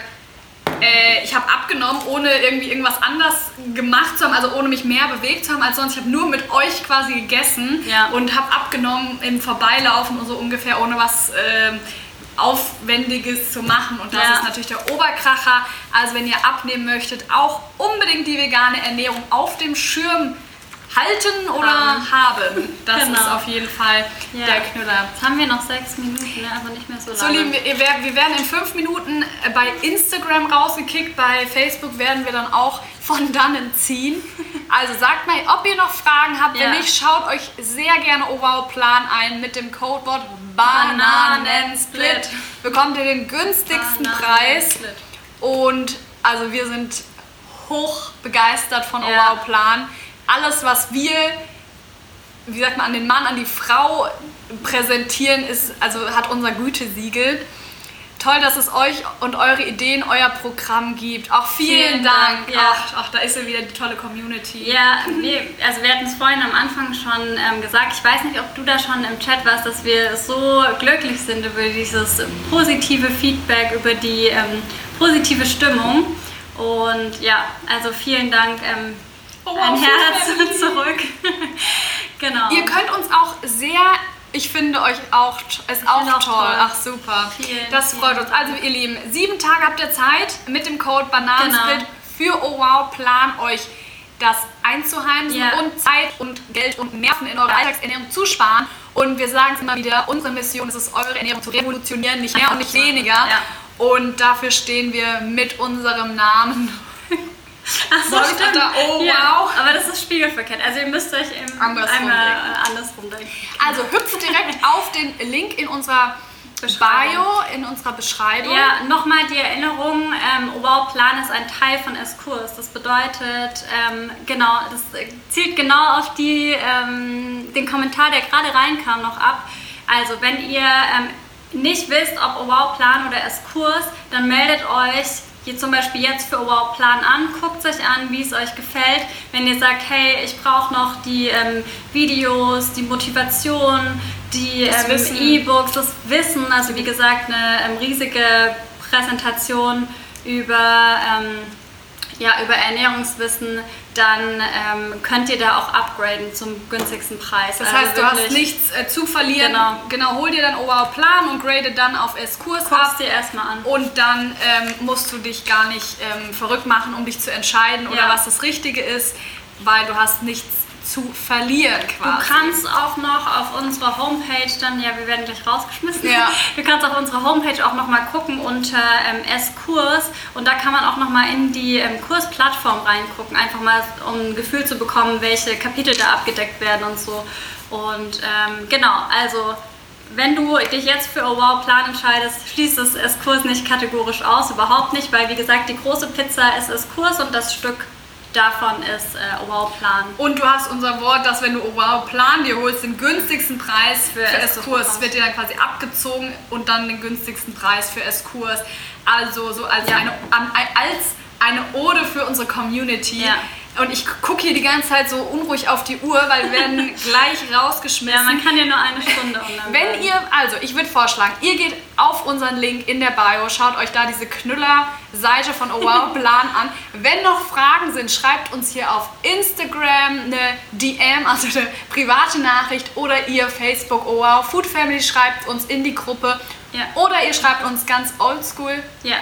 äh, ich habe abgenommen, ohne irgendwie irgendwas anders gemacht zu haben, also ohne mich mehr bewegt zu haben als sonst. Ich habe nur mit euch quasi gegessen ja. und habe abgenommen im Vorbeilaufen und so ungefähr, ohne was... Äh, Aufwendiges zu machen. Und das ja. ist natürlich der Oberkracher. Also wenn ihr abnehmen möchtet, auch unbedingt die vegane Ernährung auf dem Schirm halten oder haben. haben. Das genau. ist auf jeden Fall ja. der Knüller. Jetzt haben wir noch sechs Minuten, ne? also nicht mehr so lange. So, lieben, wir, werden in fünf Minuten bei Instagram rausgekickt, bei Facebook werden wir dann auch von dannen ziehen. Also sagt mal, ob ihr noch Fragen habt. Ja. Wenn nicht, schaut euch sehr gerne Overall Plan ein mit dem Codewort Bananensplit. Bekommt ihr den günstigsten Preis. Und also wir sind hoch begeistert von ja. Overall Plan. Alles, was wir wie sagt man, an den Mann, an die Frau präsentieren, ist, also hat unser Gütesiegel. Toll, dass es euch und eure Ideen, euer Programm gibt. Auch vielen, vielen Dank. Dank. Ja. Ach, ach, da ist ja wieder die tolle Community. Ja, wir, also wir hatten es vorhin am Anfang schon ähm, gesagt. Ich weiß nicht, ob du da schon im Chat warst, dass wir so glücklich sind über dieses positive Feedback, über die ähm, positive Stimmung. Und ja, also vielen Dank. Ähm, oh, ein Herz *laughs* zurück. *laughs* genau. Ihr könnt uns auch sehr ich finde euch auch, ist auch, auch toll. toll. Ach super. Vielen, das freut uns. Also ihr Lieben, sieben Tage habt ihr Zeit mit dem Code Bananensplit genau. für Oh Wow Plan euch das einzuheimsen yeah. und Zeit und Geld und Nerven in eure Alltagsernährung zu sparen. Und wir sagen es immer wieder, unsere Mission ist es, eure Ernährung zu revolutionieren, nicht mehr und nicht weniger. Ja. Und dafür stehen wir mit unserem Namen *laughs* Ach so, stimmt. Da, oh, ja, wow. Aber das ist spiegelverkehrt. Also ihr müsst euch andersrum einmal denken. andersrum denken. Also hüpft direkt *laughs* auf den Link in unserer Bio, in unserer Beschreibung. Ja, nochmal die Erinnerung, ähm, Wow Plan ist ein Teil von S-Kurs. Das bedeutet, ähm, genau, das zielt genau auf die, ähm, den Kommentar, der gerade reinkam, noch ab. Also wenn ihr ähm, nicht wisst, ob Wow Plan oder S-Kurs, dann meldet euch hier zum Beispiel jetzt für Wow Plan an, guckt euch an, wie es euch gefällt. Wenn ihr sagt, hey, ich brauche noch die ähm, Videos, die Motivation, die ähm, E-Books, das Wissen, also wie gesagt, eine ähm, riesige Präsentation über, ähm, ja, über Ernährungswissen, dann ähm, könnt ihr da auch upgraden zum günstigsten Preis. Das also heißt, du hast nichts äh, zu verlieren. Genau. genau, hol dir dann Overall Plan und grade dann auf S-Kurs ab. dir erstmal an. Und dann ähm, musst du dich gar nicht ähm, verrückt machen, um dich zu entscheiden ja. oder was das Richtige ist, weil du hast nichts zu verlieren quasi. Du kannst auch noch auf unserer Homepage dann, ja, wir werden gleich rausgeschmissen. Ja. *laughs* Du kannst auf unserer Homepage auch noch mal gucken unter ähm, S-Kurs und da kann man auch noch mal in die ähm, Kursplattform reingucken, einfach mal um ein Gefühl zu bekommen, welche Kapitel da abgedeckt werden und so. Und ähm, genau, also wenn du dich jetzt für Oh Wow Plan entscheidest, schließt es S-Kurs nicht kategorisch aus, überhaupt nicht, weil wie gesagt, die große Pizza ist S-Kurs und das Stück davon ist äh, Wow Plan. Und du hast unser Wort, dass wenn du Wow Plan dir holst, den günstigsten Preis für, für S-Kurs wird dir dann quasi abgezogen und dann den günstigsten Preis für S-Kurs. Also so als, ja. eine, als eine Ode für unsere Community. Ja und ich gucke hier die ganze Zeit so unruhig auf die Uhr, weil wir werden *laughs* gleich rausgeschmissen. Ja, man kann ja nur eine Stunde Wenn ihr, also ich würde vorschlagen, ihr geht auf unseren Link in der Bio, schaut euch da diese Knüller-Seite von Oh *laughs* Wow Plan an. Wenn noch Fragen sind, schreibt uns hier auf Instagram eine DM, also eine private Nachricht oder ihr Facebook Oh Wow Food Family schreibt uns in die Gruppe. Ja. Oder ihr schreibt uns ganz oldschool. Ja,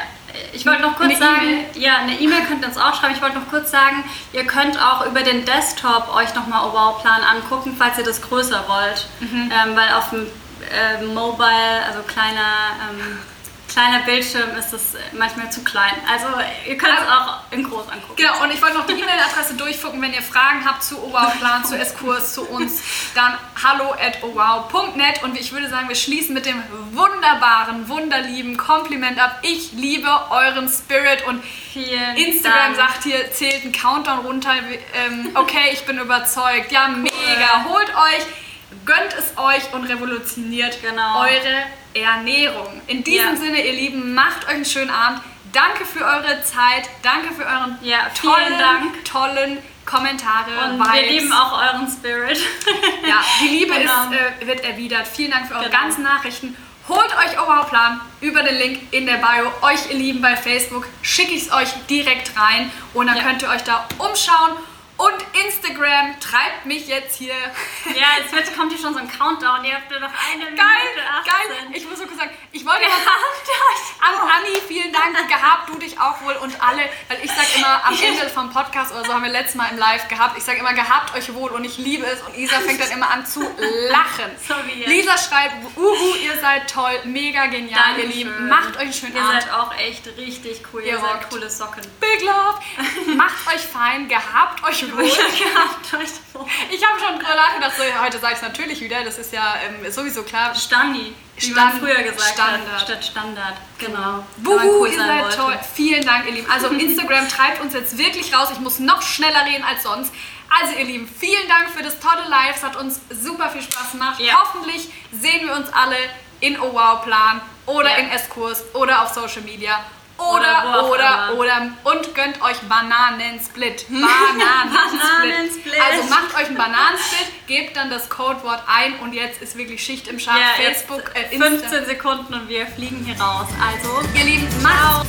ich wollte noch kurz eine sagen, e ja, eine E-Mail könnt ihr uns auch schreiben. Ich wollte noch kurz sagen, ihr könnt auch über den Desktop euch nochmal Wow-Plan angucken, falls ihr das größer wollt. Mhm. Ähm, weil auf dem äh, Mobile, also kleiner ähm, *laughs* kleiner Bildschirm ist es manchmal zu klein. Also ihr könnt es auch in groß angucken. Genau, und ich wollte noch die E-Mail-Adresse durchgucken, wenn ihr Fragen habt zu OWOW-Plan, zu S-Kurs, zu uns, dann hallo at owow.net und ich würde sagen, wir schließen mit dem wunderbaren, wunderlieben Kompliment ab. Ich liebe euren Spirit und Vielen Instagram Dank. sagt hier, zählt einen Countdown runter. Ähm, okay, ich bin überzeugt. Ja, mega. Holt euch, gönnt es euch und revolutioniert Genau. eure Ernährung. In diesem Ja. Sinne, ihr Lieben, macht euch einen schönen Abend. Danke für eure Zeit. Danke für euren Ja, tollen, Dank. tollen Kommentare. Und wir Vibes. lieben auch euren Spirit. *laughs* Ja, die Liebe Genau. ist, äh, wird erwidert. Vielen Dank für eure Genau. ganzen Nachrichten. Holt euch Overhaul-Plan über den Link in der Bio. Euch, ihr Lieben, bei Facebook schicke ich es euch direkt rein und dann Ja. könnt ihr euch da umschauen. Und Instagram treibt mich jetzt hier. ja, jetzt wird, kommt hier schon so ein Countdown. Ihr habt nur noch eine Geil, Minute 18. geil. Ich muss so kurz sagen, ich wollte mal An Anni, vielen Dank. Gehabt, du dich auch wohl und alle. Weil ich sage immer am Ende vom Podcast oder so haben wir letztes Mal im Live gehabt. Ich sage immer, gehabt euch wohl und ich liebe es. Und Isa fängt dann immer an zu lachen. So wie jetzt. Lisa schreibt, uhu, ihr seid toll, mega genial, ihr Dankeschön. Lieben. Macht euch einen schönen Ihr Abend. seid auch echt richtig cool. Ihr, Ihr seid rockt. coole Socken. Big Love. Macht euch fein, gehabt euch *laughs* Gehabt euch wohl. Ich habe schon drüber nachgedacht, so, heute sage ich es natürlich wieder. Das ist ja ähm, sowieso klar. Standi, wie Stand- man früher gesagt Standard. hat, statt Standard. Genau. Man Wuhu, cool ihr seid wollte. toll. Vielen Dank, ihr Lieben. Also *laughs* Instagram treibt uns jetzt wirklich raus. Ich muss noch schneller reden als sonst. Also ihr Lieben, vielen Dank für das tolle Live. Es hat uns super viel Spaß gemacht. Ja. Hoffentlich sehen wir uns alle in OWOW-Plan oder Ja. in S-Kurs oder auf Social Media. Oder, Oder oder, und gönnt euch *laughs* Bananensplit. Bananensplit. Also macht euch einen Bananensplit, gebt dann das Codewort ein und jetzt ist wirklich Schicht im Schacht. Ja, Facebook, äh, Insta. 15 Sekunden und wir fliegen hier raus. Also, Ihr Lieben, Ciao.